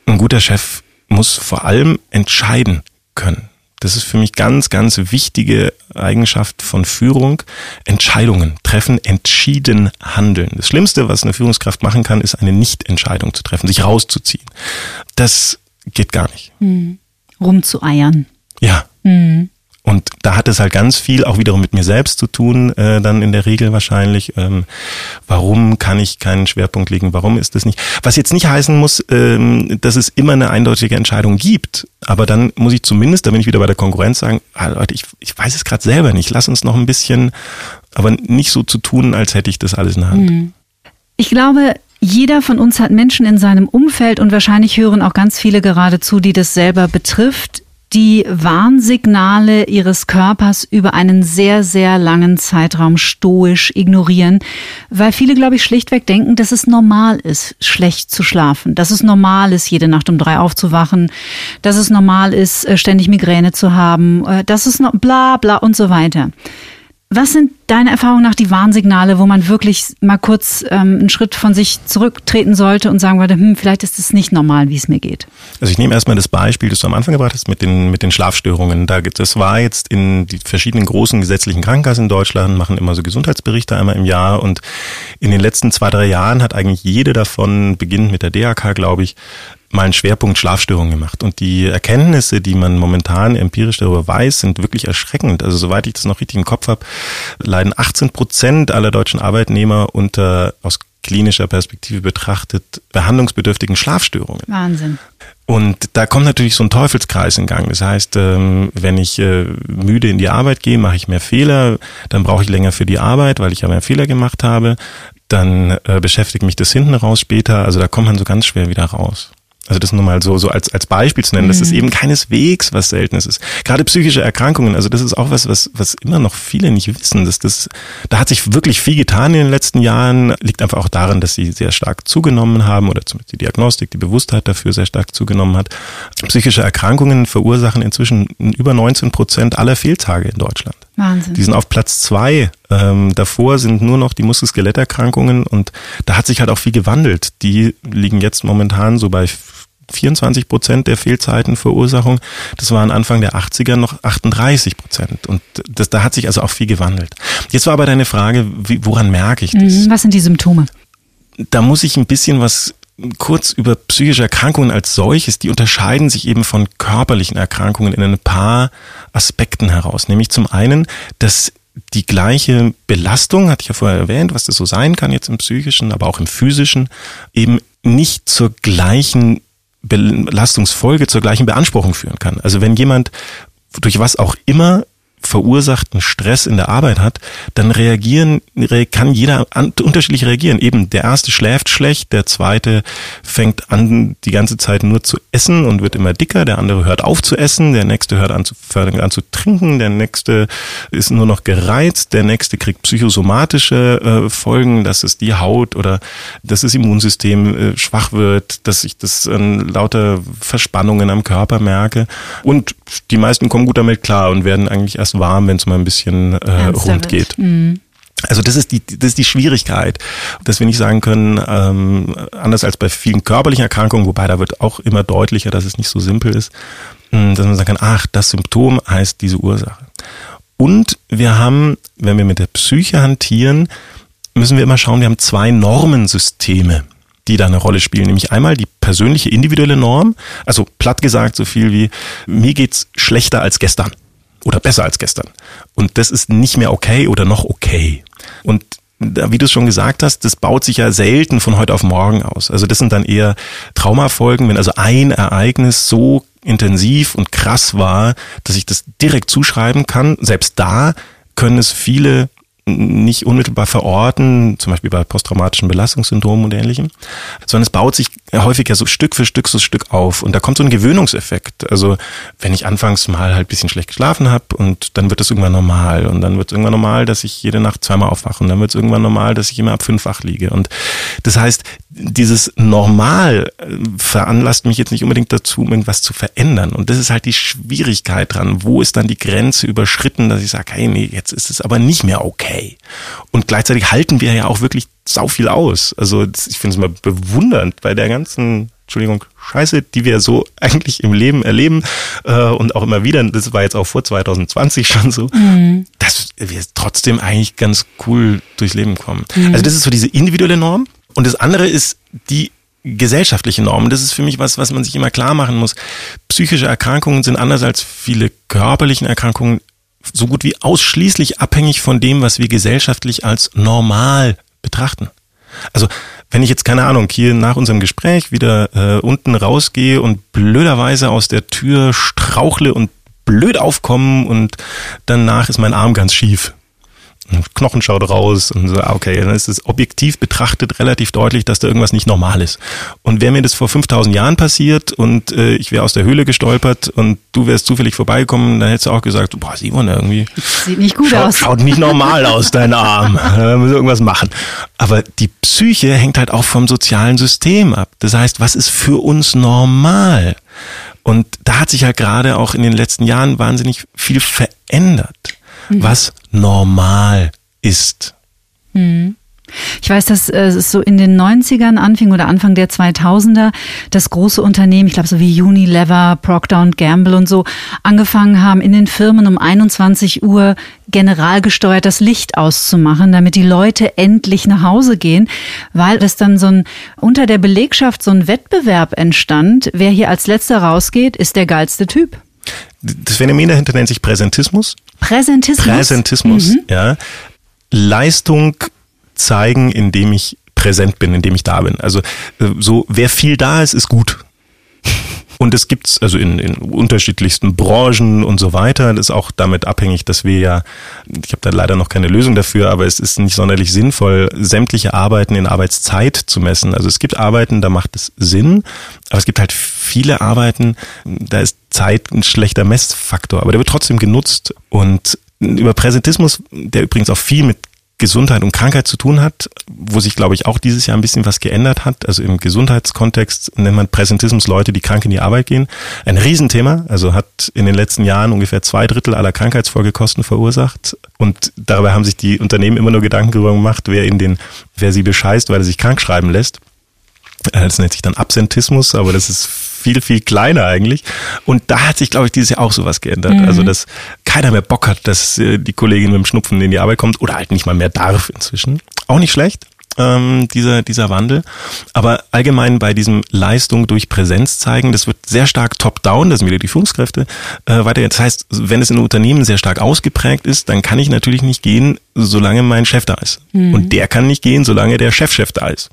ein guter Chef muss vor allem entscheiden können. Das ist für mich ganz, ganz wichtige Eigenschaft von Führung. Entscheidungen treffen, entschieden handeln. Das Schlimmste, was eine Führungskraft machen kann, ist eine Nichtentscheidung zu treffen, sich rauszuziehen. Das geht gar nicht. Hm. Rumzueiern. Ja. Hm. Und da hat es halt ganz viel auch wiederum mit mir selbst zu tun, äh, dann in der Regel wahrscheinlich. Ähm, warum kann ich keinen Schwerpunkt legen? Warum ist das nicht? Was jetzt nicht heißen muss, ähm, dass es immer eine eindeutige Entscheidung gibt. Aber dann muss ich zumindest, da bin ich wieder bei der Konkurrenz, sagen, ah, Leute, ich, ich weiß es gerade selber nicht. Lass uns noch ein bisschen, aber nicht so zu tun, als hätte ich das alles in der Hand. Hm. Ich glaube, jeder von uns hat Menschen in seinem Umfeld und wahrscheinlich hören auch ganz viele gerade zu, die das selber betrifft, die Warnsignale ihres Körpers über einen sehr, sehr langen Zeitraum stoisch ignorieren, weil viele, glaube ich, schlichtweg denken, dass es normal ist, schlecht zu schlafen, dass es normal ist, jede Nacht um drei aufzuwachen, dass es normal ist, äh, ständig Migräne zu haben, äh, dass es noch bla bla und so weiter. Was sind deine Erfahrungen nach die Warnsignale, wo man wirklich mal kurz ähm, einen Schritt von sich zurücktreten sollte und sagen würde, hm, vielleicht ist es nicht normal, wie es mir geht? Also ich nehme erstmal das Beispiel, das du am Anfang gebracht hast mit den, mit den Schlafstörungen. Da, das war jetzt in die verschiedenen großen gesetzlichen Krankenkassen in Deutschland, machen immer so Gesundheitsberichte einmal im Jahr und in den letzten zwei, drei Jahren hat eigentlich jede davon, beginnend mit der DAK, glaube ich, mal einen Schwerpunkt Schlafstörungen gemacht. Und die Erkenntnisse, die man momentan empirisch darüber weiß, sind wirklich erschreckend. Also soweit ich das noch richtig im Kopf habe, leiden 18 Prozent aller deutschen Arbeitnehmer unter aus klinischer Perspektive betrachtet behandlungsbedürftigen Schlafstörungen. Wahnsinn. Und da kommt natürlich so ein Teufelskreis in Gang. Das heißt, ähm, wenn ich äh, müde in die Arbeit gehe, mache ich mehr Fehler, dann brauche ich länger für die Arbeit, weil ich ja mehr Fehler gemacht habe. Dann äh, beschäftigt mich das hinten raus später. Also da kommt man so ganz schwer wieder raus. Also das nur mal so, so als, als Beispiel zu nennen, mhm. dass es eben keineswegs was Seltenes ist. Gerade psychische Erkrankungen, also das ist auch was, was, was immer noch viele nicht wissen. Dass das, da hat sich wirklich viel getan in den letzten Jahren, liegt einfach auch daran, dass sie sehr stark zugenommen haben oder zumindest die Diagnostik, die Bewusstheit dafür sehr stark zugenommen hat. Psychische Erkrankungen verursachen inzwischen über 19 Prozent aller Fehltage in Deutschland. Wahnsinn. Die sind auf Platz zwei. Ähm, davor sind nur noch die Muskel-Skeletterkrankungen und da hat sich halt auch viel gewandelt. Die liegen jetzt momentan so bei 24 Prozent der Fehlzeitenverursachung. Das waren Anfang der 80er noch 38 Prozent. Und das, da hat sich also auch viel gewandelt. Jetzt war aber deine Frage, wie, woran merke ich das? Mhm, was sind die Symptome? Da muss ich ein bisschen was kurz über psychische Erkrankungen als solches. Die unterscheiden sich eben von körperlichen Erkrankungen in ein paar Aspekten heraus. Nämlich zum einen, dass die gleiche Belastung, hatte ich ja vorher erwähnt, was das so sein kann jetzt im psychischen, aber auch im physischen, eben nicht zur gleichen Belastungsfolge zur gleichen Beanspruchung führen kann. Also wenn jemand durch was auch immer verursachten Stress in der Arbeit hat, dann reagieren, kann jeder unterschiedlich reagieren. Eben der erste schläft schlecht, der zweite fängt an, die ganze Zeit nur zu essen und wird immer dicker, der andere hört auf zu essen, der nächste hört an zu, fängt an zu trinken, der nächste ist nur noch gereizt, der nächste kriegt psychosomatische äh, Folgen, dass es die Haut oder dass das Immunsystem äh, schwach wird, dass ich das an lauter Verspannungen am Körper merke. Und die meisten kommen gut damit klar und werden eigentlich erst warm, wenn es mal ein bisschen äh, rund geht. Mhm. Also das ist die das ist die Schwierigkeit, dass wir nicht sagen können, ähm, anders als bei vielen körperlichen Erkrankungen, wobei da wird auch immer deutlicher, dass es nicht so simpel ist, hm, dass man sagen kann, ach, das Symptom heißt diese Ursache. Und wir haben, wenn wir mit der Psyche hantieren, müssen wir immer schauen, wir haben zwei Normensysteme die da eine Rolle spielen. Nämlich einmal die persönliche individuelle Norm, also platt gesagt so viel wie, mir geht's schlechter als gestern oder besser als gestern. Und das ist nicht mehr okay oder noch okay. Und wie du es schon gesagt hast, das baut sich ja selten von heute auf morgen aus. Also das sind dann eher Traumafolgen, wenn also ein Ereignis so intensiv und krass war, dass ich das direkt zuschreiben kann. Selbst da können es viele nicht unmittelbar verorten, zum Beispiel bei posttraumatischen Belastungssyndromen und ähnlichem, sondern es baut sich häufig ja so Stück für Stück so Stück auf. Und da kommt so ein Gewöhnungseffekt. Also wenn ich anfangs mal halt bisschen schlecht geschlafen habe und dann wird es irgendwann normal. Und dann wird es irgendwann normal, dass ich jede Nacht zweimal aufwache. Und dann wird es irgendwann normal, dass ich immer ab fünf wach liege. Und das heißt, dieses Normal äh, veranlasst mich jetzt nicht unbedingt dazu, irgendwas zu verändern. Und das ist halt die Schwierigkeit dran. Wo ist dann die Grenze überschritten, dass ich sage, hey, nee, jetzt ist es aber nicht mehr okay okay. Und gleichzeitig halten wir ja auch wirklich sau viel aus. Also ich finde es mal bewundernd bei der ganzen Entschuldigung, Scheiße, die wir so eigentlich im Leben erleben äh, und auch immer wieder, das war jetzt auch vor 2020 schon so, mhm. dass wir trotzdem eigentlich ganz cool durchs Leben kommen. Mhm. Also das ist so diese individuelle Norm und das andere ist die gesellschaftliche Norm. Das ist für mich was, was man sich immer klar machen muss. Psychische Erkrankungen sind anders als viele körperlichen Erkrankungen so gut wie ausschließlich abhängig von dem, was wir gesellschaftlich als normal betrachten. Also wenn ich jetzt keine Ahnung hier nach unserem Gespräch wieder äh, unten rausgehe und blöderweise aus der Tür strauchle und blöd aufkommen und danach ist mein Arm ganz schief Knochen schaut raus und so, ah, okay, dann ist es objektiv betrachtet relativ deutlich, dass da irgendwas nicht normal ist. Und wäre mir das vor 5000 Jahren passiert und äh, ich wäre aus der Höhle gestolpert und du wärst zufällig vorbeigekommen, dann hättest du auch gesagt, boah, Simon, irgendwie sieht nicht gut schaut, aus. Schaut nicht normal aus, dein Arm. Da müssen wir irgendwas machen. Aber die Psyche hängt halt auch vom sozialen System ab. Das heißt, was ist für uns normal? Und da hat sich halt gerade auch in den letzten Jahren wahnsinnig viel verändert mhm. was normal ist. Mhm. Ich weiß, dass äh, es so in den 90ern anfing oder Anfang der 2000er, dass große Unternehmen, ich glaube so wie Unilever, Procter Gamble und so, angefangen haben, in den Firmen um 21 Uhr generalgesteuert das Licht auszumachen, damit die Leute endlich nach Hause gehen, weil es dann so ein, unter der Belegschaft so ein Wettbewerb entstand. Wer hier als letzter rausgeht, ist der geilste Typ. Das Phänomen dahinter nennt sich Präsentismus. Präsentismus? Präsentismus, mhm. ja. Leistung zeigen, indem ich präsent bin, indem ich da bin. Also äh, so, wer viel da ist, ist gut. Und es gibt's also in, in unterschiedlichsten Branchen und so weiter. Das ist auch damit abhängig, dass wir ja, ich habe da leider noch keine Lösung dafür, aber es ist nicht sonderlich sinnvoll, sämtliche Arbeiten in Arbeitszeit zu messen. Also es gibt Arbeiten, da macht es Sinn, aber es gibt halt viele Arbeiten, da ist Zeit ein schlechter Messfaktor, aber der wird trotzdem genutzt. Und über Präsentismus, der übrigens auch viel mit Gesundheit und Krankheit zu tun hat, wo sich, glaube ich, auch dieses Jahr ein bisschen was geändert hat. Also im Gesundheitskontext nennt man Präsentismus Leute, die krank in die Arbeit gehen. Ein Riesenthema, also hat in den letzten Jahren ungefähr zwei Drittel aller Krankheitsfolgekosten verursacht. Und dabei haben sich die Unternehmen immer nur Gedanken darüber gemacht, wer in den, wer sie bescheißt, weil er sich krank schreiben lässt. Äh, das nennt sich dann Absentismus, aber das ist viel, viel kleiner eigentlich. Und da hat sich, glaube ich, dieses Jahr auch sowas geändert. Mhm. Also, dass keiner mehr Bock hat, dass äh, die Kollegin mit dem Schnupfen in die Arbeit kommt oder halt nicht mal mehr darf inzwischen. Auch nicht schlecht ähm, dieser, dieser Wandel. Aber allgemein bei diesem Leistung durch Präsenz zeigen, das wird sehr stark top-down, das sind wieder die Führungskräfte, äh, weiter. Das heißt, wenn es in Unternehmen sehr stark ausgeprägt ist, dann kann ich natürlich nicht gehen, solange mein Chef da ist. Mhm. Und der kann nicht gehen, solange der Chefchef da ist.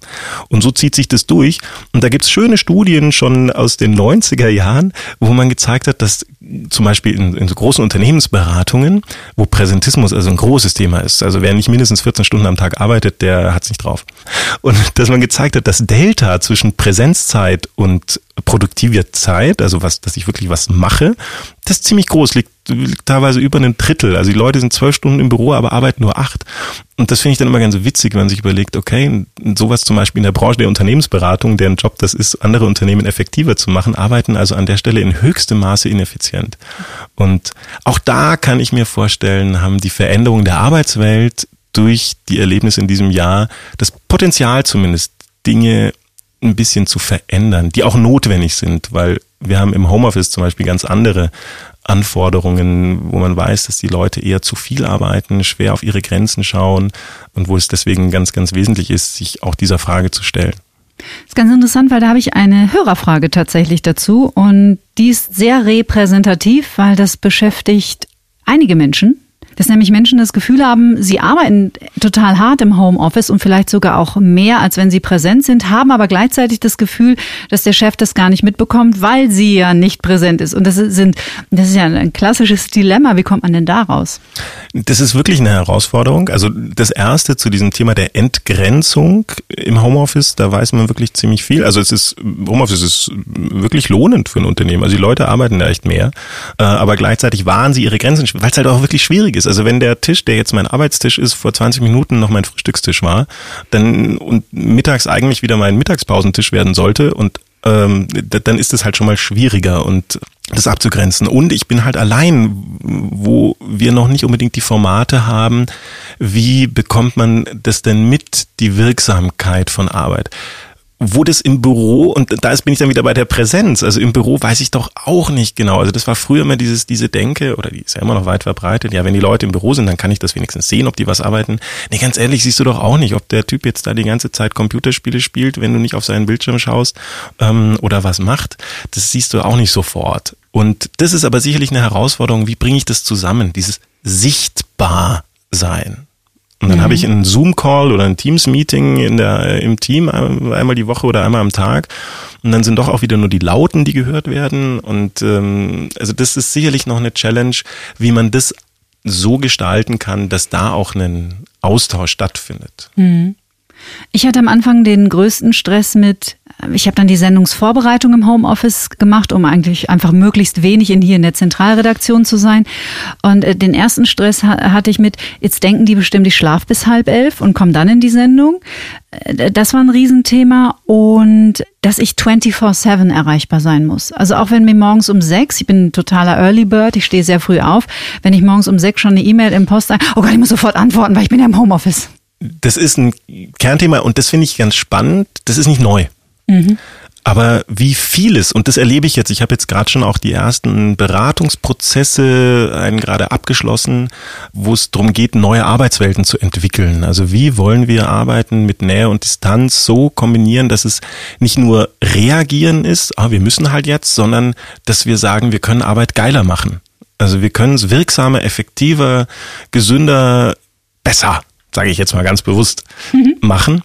Und so zieht sich das durch. Und da gibt's schöne Studien schon aus den 90er Jahren, wo man gezeigt hat, dass zum Beispiel in, in so großen Unternehmensberatungen, wo Präsentismus also ein großes Thema ist, also wer nicht mindestens 14 Stunden am Tag arbeitet, der hat's nicht drauf. Und dass man gezeigt hat, dass Delta zwischen Präsenzzeit und produktiver Zeit, also was, dass ich wirklich was mache, das ist ziemlich groß, liegt, liegt teilweise über ein Drittel. Also die Leute sind zwölf Stunden im Büro, aber arbeiten nur acht. Und das finde ich dann immer ganz witzig, wenn man sich überlegt, okay, sowas zum Beispiel in der Branche der Unternehmensberatung, deren Job das ist, andere Unternehmen effektiver zu machen, arbeiten also an der Stelle in höchstem Maße ineffizient. Und auch da kann ich mir vorstellen, haben die Veränderungen der Arbeitswelt durch die Erlebnisse in diesem Jahr das Potenzial zumindest, Dinge ein bisschen zu verändern, die auch notwendig sind, weil wir haben im Homeoffice zum Beispiel ganz andere Anforderungen, wo man weiß, dass die Leute eher zu viel arbeiten, schwer auf ihre Grenzen schauen und wo es deswegen ganz, ganz wesentlich ist, sich auch dieser Frage zu stellen. Das ist ganz interessant, weil da habe ich eine Hörerfrage tatsächlich dazu und die ist sehr repräsentativ, weil das beschäftigt einige Menschen, dass nämlich Menschen das Gefühl haben, sie arbeiten total hart im Homeoffice und vielleicht sogar auch mehr, als wenn sie präsent sind, haben aber gleichzeitig das Gefühl, dass der Chef das gar nicht mitbekommt, weil sie ja nicht präsent ist. Und das sind, das ist ja ein klassisches Dilemma. Wie kommt man denn da raus? Das ist wirklich eine Herausforderung. Also das erste zu diesem Thema der Entgrenzung im Homeoffice, da weiß man wirklich ziemlich viel. Also es ist, Homeoffice ist wirklich lohnend für ein Unternehmen. Also die Leute arbeiten da echt mehr. Äh, aber gleichzeitig wahren sie ihre Grenzen, weil es halt auch wirklich schwierig ist. Also wenn der Tisch, der jetzt mein Arbeitstisch ist, vor 20 Minuten noch mein Frühstückstisch war, dann und mittags eigentlich wieder mein Mittagspausentisch werden sollte und ähm, dann ist es halt schon mal schwieriger und das abzugrenzen. Und ich bin halt allein, wo wir noch nicht unbedingt die Formate haben, wie bekommt man das denn mit, die Wirksamkeit von Arbeit? Wo das im Büro, und da bin ich dann wieder bei der Präsenz, also im Büro weiß ich doch auch nicht genau. Also das war früher immer dieses, diese Denke, oder die ist ja immer noch weit verbreitet, ja, wenn die Leute im Büro sind, dann kann ich das wenigstens sehen, ob die was arbeiten. Nee, ganz ehrlich, siehst du doch auch nicht, ob der Typ jetzt da die ganze Zeit Computerspiele spielt, wenn du nicht auf seinen Bildschirm schaust ähm, oder was macht. Das siehst du auch nicht sofort. Und das ist aber sicherlich eine Herausforderung, wie bringe ich das zusammen, dieses Sichtbarsein. Und dann mhm. habe ich einen Zoom-Call oder ein Teams-Meeting in der, im Team einmal die Woche oder einmal am Tag. Und dann sind doch auch wieder nur die Lauten, die gehört werden. Und ähm, also das ist sicherlich noch eine Challenge, wie man das so gestalten kann, dass da auch ein Austausch stattfindet. Mhm. Ich hatte am Anfang den größten Stress mit, ich habe dann die Sendungsvorbereitung im Homeoffice gemacht, um eigentlich einfach möglichst wenig in hier in der Zentralredaktion zu sein. Und äh, den ersten Stress hatte ich mit, jetzt denken die bestimmt, ich schlaf bis halb elf und komme dann in die Sendung. Äh, das war ein Riesenthema und dass ich 24-7 erreichbar sein muss. Also auch wenn mir morgens um sechs, ich bin ein totaler Early Bird, ich stehe sehr früh auf, wenn ich morgens um sechs schon eine E-Mail im Post, oh Gott, ich muss sofort antworten, weil ich bin ja im Homeoffice das ist ein Kernthema und das finde ich ganz spannend. Das ist nicht neu. Mhm. Aber wie vieles, und das erlebe ich jetzt, ich habe jetzt gerade schon auch die ersten Beratungsprozesse, einen gerade abgeschlossen, wo es darum geht, neue Arbeitswelten zu entwickeln. Also wie wollen wir arbeiten mit Nähe und Distanz so kombinieren, dass es nicht nur reagieren ist, ah, wir müssen halt jetzt, sondern dass wir sagen, wir können Arbeit geiler machen. Also wir können es wirksamer, effektiver, gesünder, besser sage ich jetzt mal ganz bewusst, mhm. machen.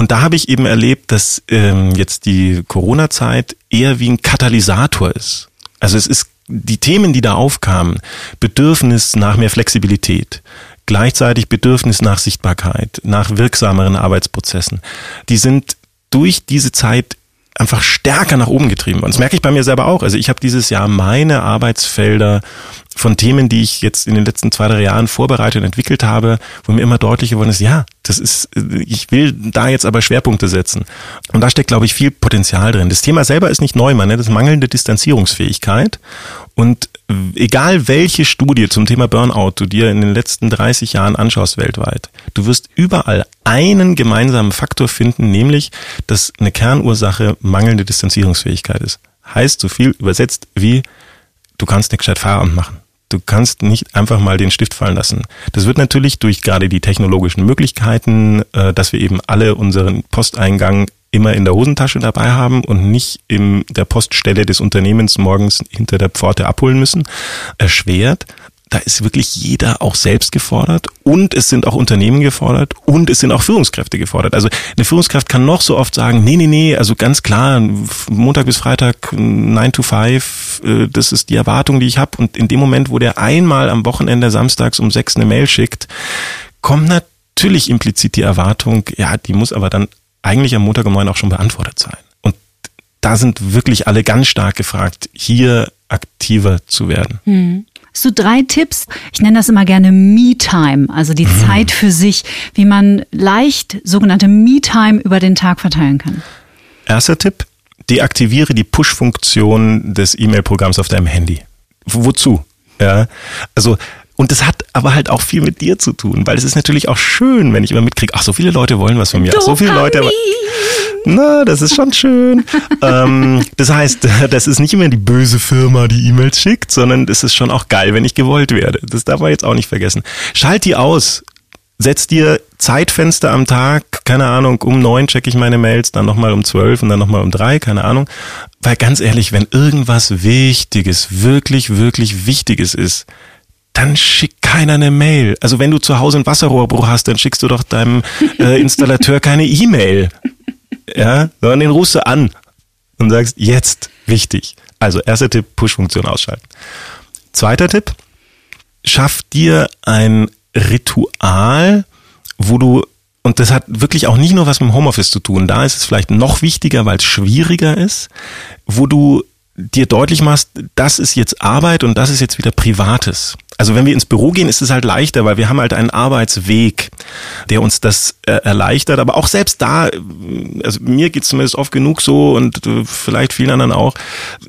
Und da habe ich eben erlebt, dass ähm, jetzt die Corona-Zeit eher wie ein Katalysator ist. Also es ist die Themen, die da aufkamen, Bedürfnis nach mehr Flexibilität, gleichzeitig Bedürfnis nach Sichtbarkeit, nach wirksameren Arbeitsprozessen, die sind durch diese Zeit einfach stärker nach oben getrieben. Und das merke ich bei mir selber auch. Also ich habe dieses Jahr meine Arbeitsfelder von Themen, die ich jetzt in den letzten zwei, drei Jahren vorbereitet und entwickelt habe, wo mir immer deutlicher geworden ist, ja, das ist, ich will da jetzt aber Schwerpunkte setzen. Und da steckt, glaube ich, viel Potenzial drin. Das Thema selber ist nicht neu, man nennt es mangelnde Distanzierungsfähigkeit. Und egal welche Studie zum Thema Burnout du dir in den letzten 30 Jahren anschaust weltweit, du wirst überall einen gemeinsamen Faktor finden, nämlich, dass eine Kernursache mangelnde Distanzierungsfähigkeit ist. Heißt so viel übersetzt wie, du kannst nicht gescheit Feierabend machen. Du kannst nicht einfach mal den Stift fallen lassen. Das wird natürlich durch gerade die technologischen Möglichkeiten, äh, dass wir eben alle unseren Posteingang immer in der Hosentasche dabei haben und nicht in der Poststelle des Unternehmens morgens hinter der Pforte abholen müssen, erschwert da ist wirklich jeder auch selbst gefordert und es sind auch Unternehmen gefordert und es sind auch Führungskräfte gefordert. Also eine Führungskraft kann noch so oft sagen, nee, nee, nee, also ganz klar, Montag bis Freitag 9 to 5, äh, das ist die Erwartung, die ich habe. Und in dem Moment, wo der einmal am Wochenende samstags um sechs eine Mail schickt, kommt natürlich implizit die Erwartung, ja, die muss aber dann eigentlich am Montag um neun auch schon beantwortet sein. Und da sind wirklich alle ganz stark gefragt, hier aktiver zu werden. Hm. Hast du drei Tipps? Ich nenne das immer gerne Me-Time, also die mhm. Zeit für sich, wie man leicht sogenannte Me-Time über den Tag verteilen kann. Erster Tipp, deaktiviere die Push-Funktion des E-Mail-Programms auf deinem Handy. Wozu? Ja, also und das hat aber halt auch viel mit dir zu tun, weil es ist natürlich auch schön, wenn ich immer mitkriege, ach, so viele Leute wollen was von mir, ach, so viele Leute. Na, das ist schon schön. ähm, das heißt, das ist nicht immer die böse Firma, die E-Mails schickt, sondern es ist schon auch geil, wenn ich gewollt werde. Das darf man jetzt auch nicht vergessen. Schalt die aus. Setz dir Zeitfenster am Tag, keine Ahnung, um neun checke ich meine Mails, dann nochmal um zwölf und dann nochmal um drei, keine Ahnung. Weil ganz ehrlich, wenn irgendwas Wichtiges, wirklich, wirklich Wichtiges ist, dann schickt keiner eine Mail. Also wenn du zu Hause einen Wasserrohrbruch hast, dann schickst du doch deinem äh, Installateur keine E-Mail ja, sondern den rufst du an und sagst, jetzt wichtig. Also erster Tipp, Push-Funktion ausschalten. Zweiter Tipp, schaff dir ein Ritual, wo du, und das hat wirklich auch nicht nur was mit dem Homeoffice zu tun, da ist es vielleicht noch wichtiger, weil es schwieriger ist, wo du dir deutlich machst, das ist jetzt Arbeit und das ist jetzt wieder Privates. Also wenn wir ins Büro gehen, ist es halt leichter, weil wir haben halt einen Arbeitsweg, der uns das äh, erleichtert. Aber auch selbst da, äh, also mir geht's zumindest oft genug so und äh, vielleicht vielen anderen auch,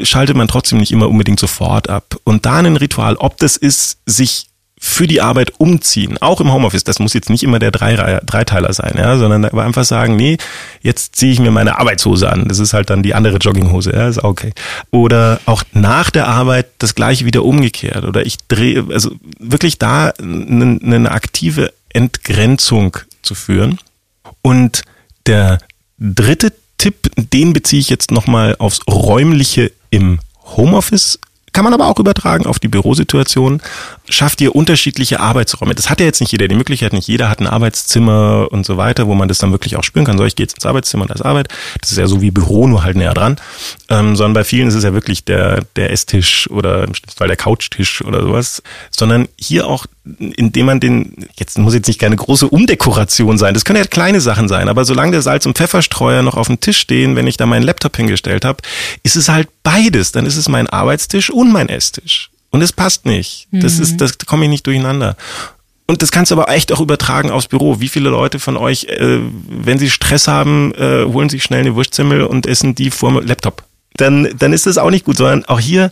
schaltet man trotzdem nicht immer unbedingt sofort ab. Und da ein Ritual, ob das ist, sich für die Arbeit umziehen, auch im Homeoffice, das muss jetzt nicht immer der Dreiteiler sein, ja, sondern aber einfach sagen, nee, jetzt ziehe ich mir meine Arbeitshose an. Das ist halt dann die andere Jogginghose, ja, ist okay. Oder auch nach der Arbeit das gleiche wieder umgekehrt. Oder ich drehe, also wirklich da eine, eine aktive Entgrenzung zu führen. Und der dritte Tipp, den beziehe ich jetzt nochmal aufs räumliche im Homeoffice kann man aber auch übertragen auf die Bürosituation. Schafft ihr unterschiedliche Arbeitsräume. Das hat ja jetzt nicht jeder die Möglichkeit. Nicht jeder hat ein Arbeitszimmer und so weiter, wo man das dann wirklich auch spüren kann. So, ich gehe jetzt ins Arbeitszimmer und da ist Arbeit. Das ist ja so wie Büro, nur halt näher dran. Ähm, sondern bei vielen ist es ja wirklich der, der Esstisch oder im Fall der Couchtisch oder sowas. Sondern hier auch, indem man den, jetzt muss jetzt nicht keine große Umdekoration sein. Das können ja kleine Sachen sein. Aber solange der Salz- und Pfefferstreuer noch auf dem Tisch stehen, wenn ich da meinen Laptop hingestellt habe, ist es halt beides. Dann ist es mein Arbeitstisch und mein Esstisch. Und es passt nicht. Das ist, mhm. das komme ich nicht durcheinander. Und das kannst du aber echt auch übertragen aufs Büro. Wie viele Leute von euch, äh, wenn sie Stress haben, äh, holen sich schnell eine Wurstzimmel und essen die vor dem Laptop. Dann, dann ist das auch nicht gut, sondern auch hier,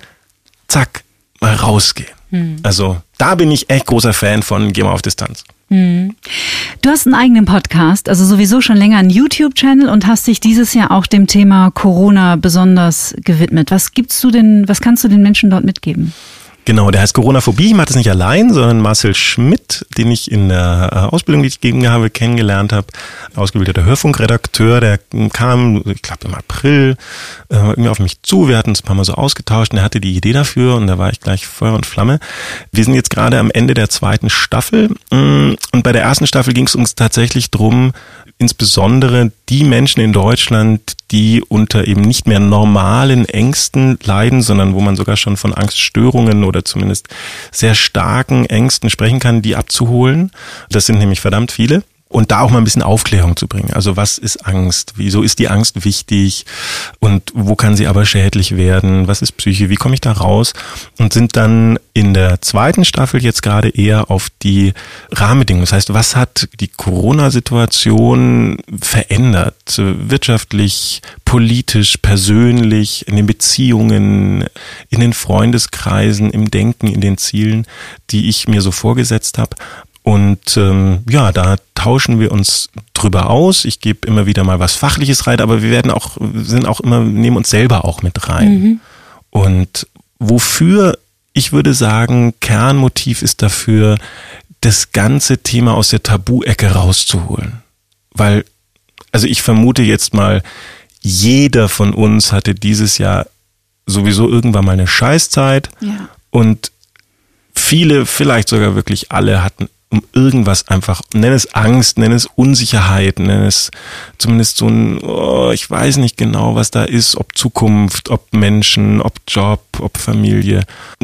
zack, mal rausgehen. Hm. Also da bin ich echt großer Fan von Geh mal auf Distanz. Hm. Du hast einen eigenen Podcast, also sowieso schon länger einen YouTube-Channel und hast dich dieses Jahr auch dem Thema Corona besonders gewidmet. Was gibst du denn, was kannst du den Menschen dort mitgeben? Genau, der heißt Corona-Phobie. Ich mache das nicht allein, sondern Marcel Schmidt, den ich in der äh, Ausbildung, die ich gegeben habe, kennengelernt habe. Ausgebildeter Hörfunkredakteur, der kam, ich glaube im April, äh, irgendwie auf mich zu. Wir hatten uns ein paar Mal so ausgetauscht und er hatte die Idee dafür und da war ich gleich Feuer und Flamme. Wir sind jetzt gerade am Ende der zweiten Staffel mm, und bei der ersten Staffel ging es uns tatsächlich drum, insbesondere die Menschen in Deutschland, die unter eben nicht mehr normalen Ängsten leiden, sondern wo man sogar schon von Angststörungen oder zumindest sehr starken Ängsten sprechen kann, die abzuholen. Das sind nämlich verdammt viele und da auch mal ein bisschen Aufklärung zu bringen. Also was ist Angst? Wieso ist die Angst wichtig? Und wo kann sie aber schädlich werden? Was ist Psyche? Wie komme ich da raus? Und sind dann in der zweiten Staffel jetzt gerade eher auf die Rahmenbedingungen. Das heißt, was hat die Corona-Situation verändert? Wirtschaftlich, politisch, persönlich, in den Beziehungen, in den Freundeskreisen, im Denken, in den Zielen, die ich mir so vorgesetzt habe. Und ähm, ja, da tauschen wir uns drüber aus. Ich gebe immer wieder mal was Fachliches rein, aber wir werden auch, sind auch immer, nehmen uns selber auch mit rein. Mhm. Und wofür ich würde sagen, Kernmotiv ist dafür, das ganze Thema aus der Tabu-Ecke rauszuholen. Weil, also ich vermute jetzt mal, jeder von uns hatte dieses Jahr sowieso irgendwann mal eine Scheißzeit ja. und viele, vielleicht sogar wirklich alle hatten um irgendwas einfach, nenn es Angst, nenn es Unsicherheit, nenn es zumindest so ein, oh, ich weiß nicht genau, was da ist, ob Zukunft, ob Menschen, ob Job, ob Familie.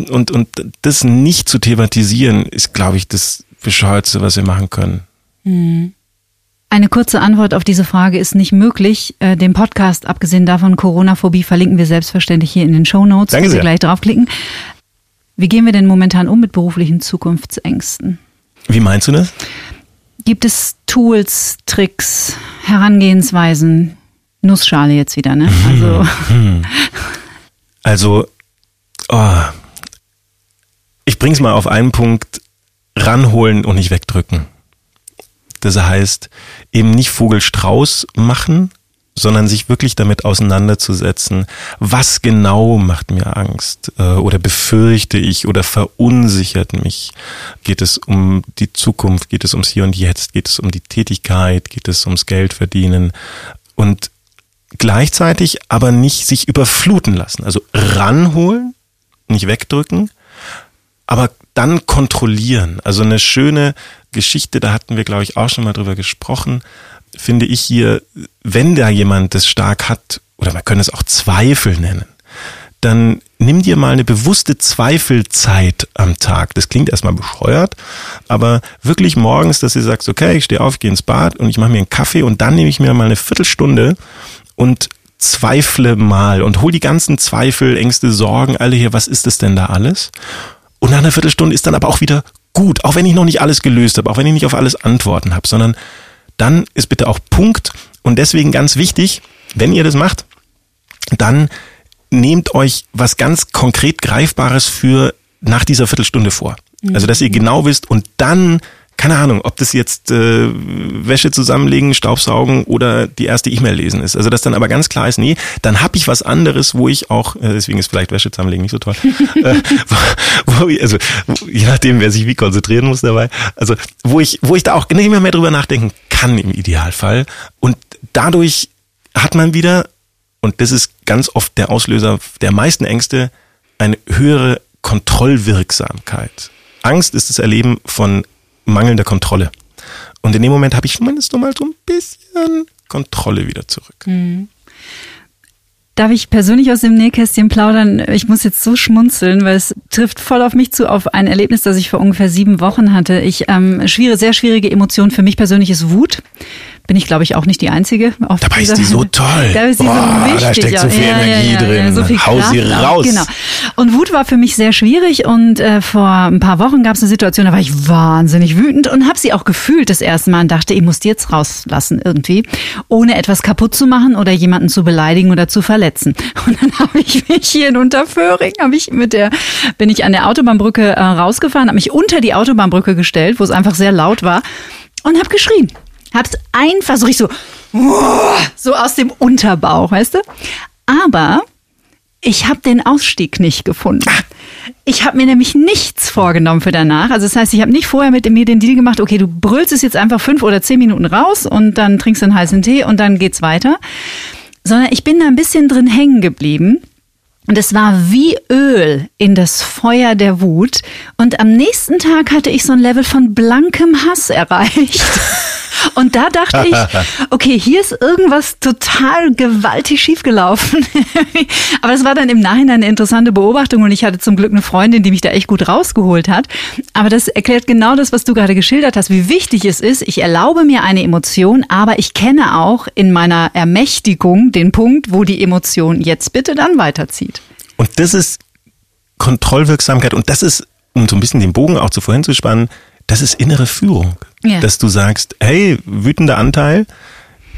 Und, und das nicht zu thematisieren, ist, glaube ich, das Bescheuerste, was wir machen können. Mhm. Eine kurze Antwort auf diese Frage ist nicht möglich. Äh, den Podcast, abgesehen davon Corona-Phobie, verlinken wir selbstverständlich hier in den Show Notes. Danke sehr. Sie gleich draufklicken. Wie gehen wir denn momentan um mit beruflichen Zukunftsängsten? Wie meinst du das? Gibt es Tools, Tricks, Herangehensweisen? Nussschale jetzt wieder, ne? Also, also oh, ich bring's mal auf einen Punkt: ranholen und nicht wegdrücken. Das heißt, eben nicht Vogelstrauß machen, sondern sich wirklich damit auseinanderzusetzen, was genau macht mir Angst äh, oder befürchte ich oder verunsichert mich. Geht es um die Zukunft, geht es ums Hier und Jetzt, geht es um die Tätigkeit, geht es ums Geld verdienen und gleichzeitig aber nicht sich überfluten lassen. Also ranholen, nicht wegdrücken, aber dann kontrollieren. Also eine schöne Geschichte, da hatten wir, glaube ich, auch schon mal drüber gesprochen finde ich hier, wenn da jemand das stark hat, oder man könnte es auch Zweifel nennen, dann nimm dir mal eine bewusste Zweifelzeit am Tag. Das klingt erstmal bescheuert, aber wirklich morgens, dass du sagst, okay, ich stehe auf, gehe ins Bad und ich mache mir einen Kaffee und dann nehme ich mir mal eine Viertelstunde und zweifle mal und hol die ganzen Zweifel, Ängste, Sorgen, alle hier, was ist das denn da alles? Und nach einer Viertelstunde ist dann aber auch wieder gut, auch wenn ich noch nicht alles gelöst habe, auch wenn ich nicht auf alles Antworten habe, sondern dann ist bitte auch Punkt. Und deswegen ganz wichtig, wenn ihr das macht, dann nehmt euch was ganz konkret Greifbares für nach dieser Viertelstunde vor. Also dass ihr genau wisst und dann keine Ahnung, ob das jetzt äh, Wäsche zusammenlegen, Staubsaugen oder die erste E-Mail lesen ist. Also dass dann aber ganz klar ist, nee, dann habe ich was anderes, wo ich auch, äh, deswegen ist vielleicht Wäsche zusammenlegen nicht so toll, äh, wo, wo ich, also je nachdem, wer sich wie konzentrieren muss dabei, also wo ich, wo ich da auch nicht mehr, mehr drüber nachdenken kann im Idealfall und dadurch hat man wieder, und das ist ganz oft der Auslöser der meisten Ängste, eine höhere Kontrollwirksamkeit. Angst ist das Erleben von mangelnder Kontrolle. Und in dem Moment habe ich zumindest noch mal so ein bisschen Kontrolle wieder zurück. Mhm. Darf ich persönlich aus dem Nähkästchen plaudern? Ich muss jetzt so schmunzeln, weil es trifft voll auf mich zu, auf ein Erlebnis, das ich vor ungefähr sieben Wochen hatte. Ich ähm, schwierige, sehr schwierige Emotion für mich persönlich ist Wut bin ich, glaube ich, auch nicht die Einzige. Auf Dabei ist die so toll. Da ist sie Boah, so wichtig. Da steckt so viel ja, Energie ja, ja, drin. So viel Hau Kraft sie raus. Auch. Genau. Und Wut war für mich sehr schwierig und äh, vor ein paar Wochen gab es eine Situation, da war ich wahnsinnig wütend und habe sie auch gefühlt das erste Mal und dachte, ich muss die jetzt rauslassen irgendwie, ohne etwas kaputt zu machen oder jemanden zu beleidigen oder zu verletzen. Und dann habe ich mich hier in Unterföhring, habe ich mit der, bin ich an der Autobahnbrücke äh, rausgefahren, habe mich unter die Autobahnbrücke gestellt, wo es einfach sehr laut war und habe geschrien. Hab's einfach so richtig so, so aus dem Unterbauch, weißt du? Aber ich habe den Ausstieg nicht gefunden. Ich habe mir nämlich nichts vorgenommen für danach. Also das heißt, ich habe nicht vorher mit mir den Deal gemacht, okay, du brüllst es jetzt einfach fünf oder zehn Minuten raus und dann trinkst du einen heißen Tee und dann geht's weiter. Sondern ich bin da ein bisschen drin hängen geblieben. Und es war wie Öl in das Feuer der Wut. Und am nächsten Tag hatte ich so ein Level von blankem Hass erreicht. Und da dachte ich, okay, hier ist irgendwas total gewaltig schiefgelaufen. Aber es war dann im Nachhinein eine interessante Beobachtung und ich hatte zum Glück eine Freundin, die mich da echt gut rausgeholt hat. Aber das erklärt genau das, was du gerade geschildert hast, wie wichtig es ist. Ich erlaube mir eine Emotion, aber ich kenne auch in meiner Ermächtigung den Punkt, wo die Emotion jetzt bitte dann weiterzieht. Und das ist Kontrollwirksamkeit und das ist, um so ein bisschen den Bogen auch zu vorhin zu spannen, das ist innere Führung. Ja. Dass du sagst, hey, wütender Anteil,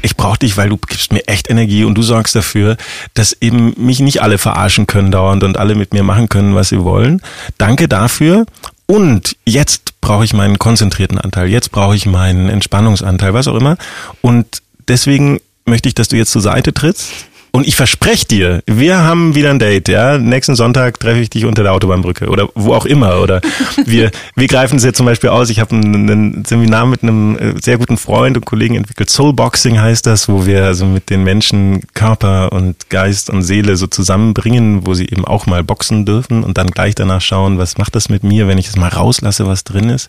ich brauche dich, weil du gibst mir echt Energie und du sorgst dafür, dass eben mich nicht alle verarschen können dauernd und alle mit mir machen können, was sie wollen. Danke dafür. Und jetzt brauche ich meinen konzentrierten Anteil, jetzt brauche ich meinen Entspannungsanteil, was auch immer. Und deswegen möchte ich, dass du jetzt zur Seite trittst und ich verspreche dir, wir haben wieder ein Date, ja. Nächsten Sonntag treffe ich dich unter der Autobahnbrücke oder wo auch immer. Oder wir, wir greifen es jetzt zum Beispiel aus. Ich habe ein, ein, Seminar mit einem äh, sehr guten Freund und Kollegen entwickelt. Soulboxing heißt das, wo wir also mit den Menschen Körper und Geist und Seele so zusammenbringen, wo sie eben auch mal boxen dürfen und dann gleich danach schauen, was macht das mit mir, wenn ich es mal rauslasse, was drin ist.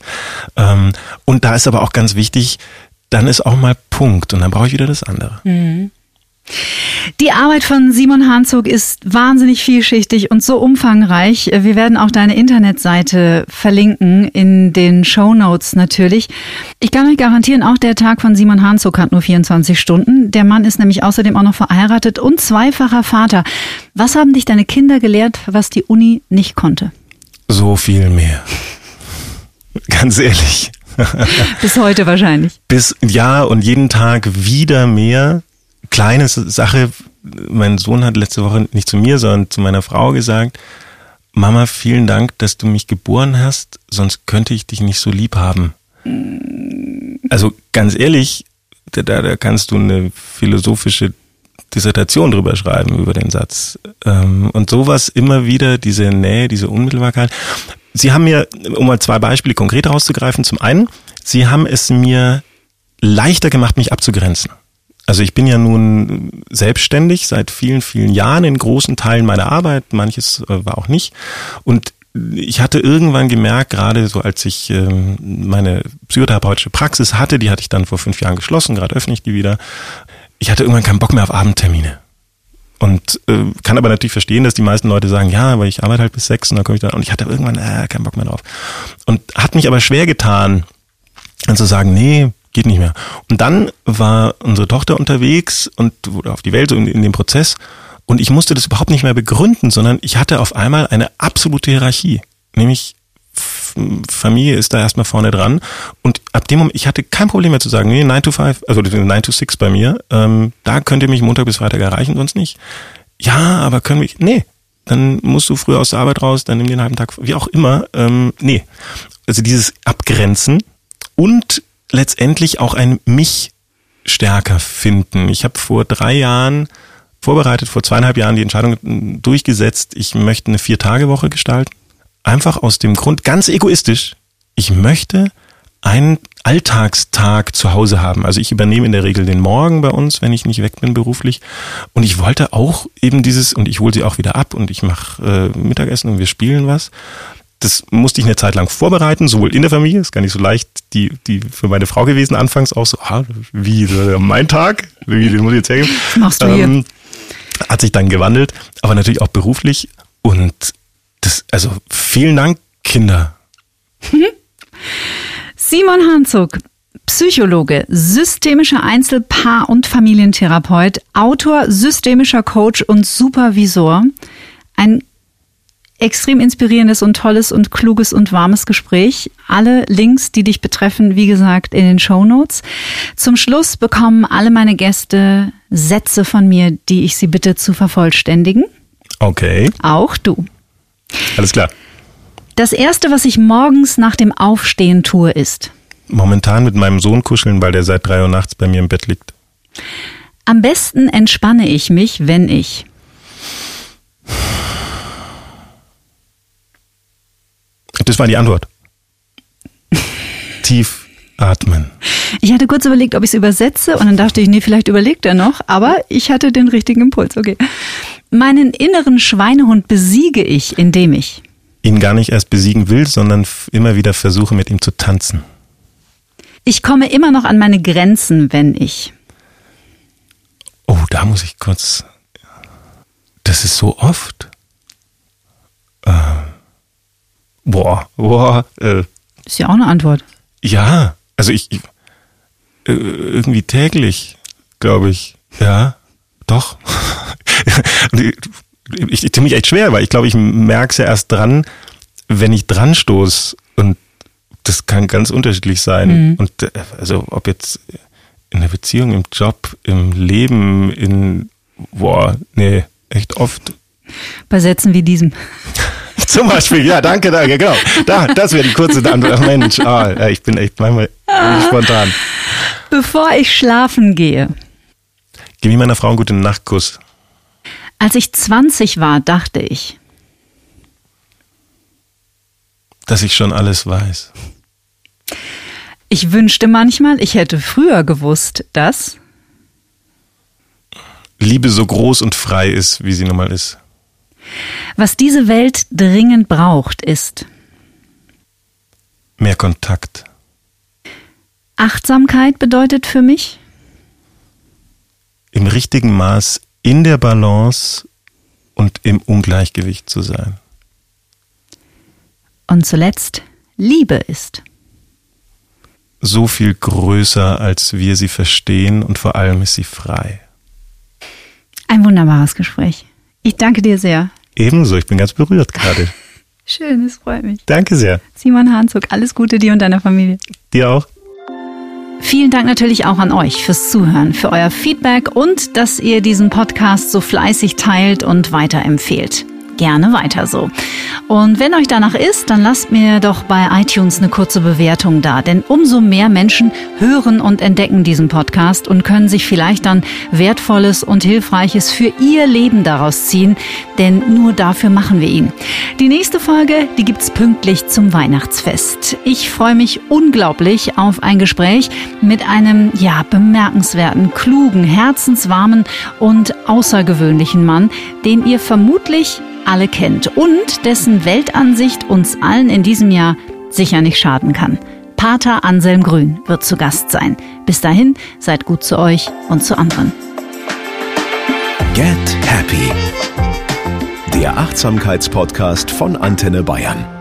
Ähm, und da ist aber auch ganz wichtig, dann ist auch mal Punkt und dann brauche ich wieder das andere. Mhm. Die Arbeit von Simon Hanzog ist wahnsinnig vielschichtig und so umfangreich. Wir werden auch deine Internetseite verlinken in den Show Notes natürlich. Ich kann euch garantieren, auch der Tag von Simon Hanzog hat nur 24 Stunden. Der Mann ist nämlich außerdem auch noch verheiratet und zweifacher Vater. Was haben dich deine Kinder gelehrt, was die Uni nicht konnte? So viel mehr. Ganz ehrlich. Bis heute wahrscheinlich. Bis, ja, und jeden Tag wieder mehr kleine Sache. Mein Sohn hat letzte Woche nicht zu mir, sondern zu meiner Frau gesagt, Mama, vielen Dank, dass du mich geboren hast, sonst könnte ich dich nicht so lieb haben. Also ganz ehrlich, da, da kannst du eine philosophische Dissertation drüber schreiben, über den Satz. Ähm, und sowas immer wieder, diese Nähe, diese Unmittelbarkeit. Sie haben mir, um mal zwei Beispiele konkret rauszugreifen, zum einen, Sie haben es mir leichter gemacht, mich abzugrenzen. Also ich bin ja nun selbstständig seit vielen, vielen Jahren in großen Teilen meiner Arbeit, manches äh, war auch nicht. Und ich hatte irgendwann gemerkt, gerade so als ich ähm, meine psychotherapeutische Praxis hatte, die hatte ich dann vor fünf Jahren geschlossen, gerade öffne ich die wieder, ich hatte irgendwann keinen Bock mehr auf Abendtermine. Und äh, kann aber natürlich verstehen, dass die meisten Leute sagen, ja, aber ich arbeite halt bis sechs und dann komme ich dann. Und ich hatte irgendwann äh, keinen Bock mehr drauf. Und hat mich aber schwer getan, dann zu sagen, nee, geht nicht mehr. Und dann war unsere Tochter unterwegs und wurde auf die Welt so in, in dem Prozess. Und ich musste das überhaupt nicht mehr begründen, sondern ich hatte auf einmal eine absolute Hierarchie. Nämlich Familie ist da erstmal vorne dran. Und ab dem Moment, ich hatte kein Problem mehr zu sagen, nee, 9 to 5, also 9 to 6 bei mir, ähm, da könnt ihr mich Montag bis Freitag erreichen, sonst nicht. Ja, aber können wir, nee, dann musst du früher aus der Arbeit raus, dann nimm den halben Tag, wie auch immer. Ähm, nee, also dieses Abgrenzen und letztendlich auch ein mich stärker finden. Ich habe vor drei Jahren vorbereitet, vor zweieinhalb Jahren die Entscheidung durchgesetzt, ich möchte eine Vier-Tage-Woche gestalten. Einfach aus dem Grund, ganz egoistisch, ich möchte einen Alltagstag zu Hause haben. Also ich übernehme in der Regel den Morgen bei uns, wenn ich nicht weg bin beruflich. Und ich wollte auch eben dieses, und ich hole sie auch wieder ab und ich mache äh, Mittagessen und wir spielen was. Das musste ich eine Zeit lang vorbereiten, sowohl in der Familie, ist gar nicht so leicht, die, die für meine Frau gewesen, anfangs auch so, ah, wie, mein Tag, wie, den muss ich jetzt hergeben. Was machst du hier? Ähm, hat sich dann gewandelt, aber natürlich auch beruflich. Und das, also vielen Dank, Kinder. Simon Hanzog, Psychologe, systemischer Einzel-, Paar- und Familientherapeut, Autor, systemischer Coach und Supervisor. Ein extrem inspirierendes und tolles und kluges und warmes Gespräch. Alle Links, die dich betreffen, wie gesagt, in den Show Notes. Zum Schluss bekommen alle meine Gäste Sätze von mir, die ich sie bitte zu vervollständigen. Okay. Auch du. Alles klar. Das erste, was ich morgens nach dem Aufstehen tue, ist. Momentan mit meinem Sohn kuscheln, weil der seit drei Uhr nachts bei mir im Bett liegt. Am besten entspanne ich mich, wenn ich. Das war die Antwort. Tief atmen. Ich hatte kurz überlegt, ob ich es übersetze und dann dachte ich, nee, vielleicht überlegt er noch, aber ich hatte den richtigen Impuls, okay. Meinen inneren Schweinehund besiege ich, indem ich ihn gar nicht erst besiegen will, sondern immer wieder versuche, mit ihm zu tanzen. Ich komme immer noch an meine Grenzen, wenn ich. Oh, da muss ich kurz. Das ist so oft. Äh, boah, boah. Äh, ist ja auch eine Antwort. Ja, also ich, ich äh, irgendwie täglich, glaube ich. Ja, doch. ich, ich tue mich echt schwer, weil ich glaube, ich merke es ja erst dran, wenn ich dran stoße und das kann ganz unterschiedlich sein. Mhm. Und äh, also ob jetzt in der Beziehung, im Job, im Leben, in boah, nee, echt oft. Bei Sätzen wie diesem. Zum Beispiel, ja, danke, danke, genau. Da, das wäre die kurze Antwort. Mensch, ah, ich bin echt manchmal spontan. Bevor ich schlafen gehe. Gib mir meiner Frau einen guten Nachtkuss. Als ich 20 war, dachte ich, dass ich schon alles weiß. Ich wünschte manchmal, ich hätte früher gewusst, dass Liebe so groß und frei ist, wie sie nun mal ist. Was diese Welt dringend braucht, ist mehr Kontakt. Achtsamkeit bedeutet für mich im richtigen Maß in der Balance und im Ungleichgewicht zu sein. Und zuletzt, Liebe ist. So viel größer, als wir sie verstehen und vor allem ist sie frei. Ein wunderbares Gespräch. Ich danke dir sehr. Ebenso, ich bin ganz berührt gerade. Schön, es freut mich. Danke sehr. Simon Hanzog, alles Gute dir und deiner Familie. Dir auch. Vielen Dank natürlich auch an euch fürs Zuhören, für euer Feedback und dass ihr diesen Podcast so fleißig teilt und weiterempfehlt gerne weiter so. Und wenn euch danach ist, dann lasst mir doch bei iTunes eine kurze Bewertung da, denn umso mehr Menschen hören und entdecken diesen Podcast und können sich vielleicht dann Wertvolles und Hilfreiches für ihr Leben daraus ziehen, denn nur dafür machen wir ihn. Die nächste Folge, die gibt's pünktlich zum Weihnachtsfest. Ich freue mich unglaublich auf ein Gespräch mit einem, ja, bemerkenswerten, klugen, herzenswarmen und außergewöhnlichen Mann, den ihr vermutlich alle kennt und dessen Weltansicht uns allen in diesem Jahr sicher nicht schaden kann. Pater Anselm Grün wird zu Gast sein. Bis dahin, seid gut zu euch und zu anderen. Get Happy. Der Achtsamkeitspodcast von Antenne Bayern.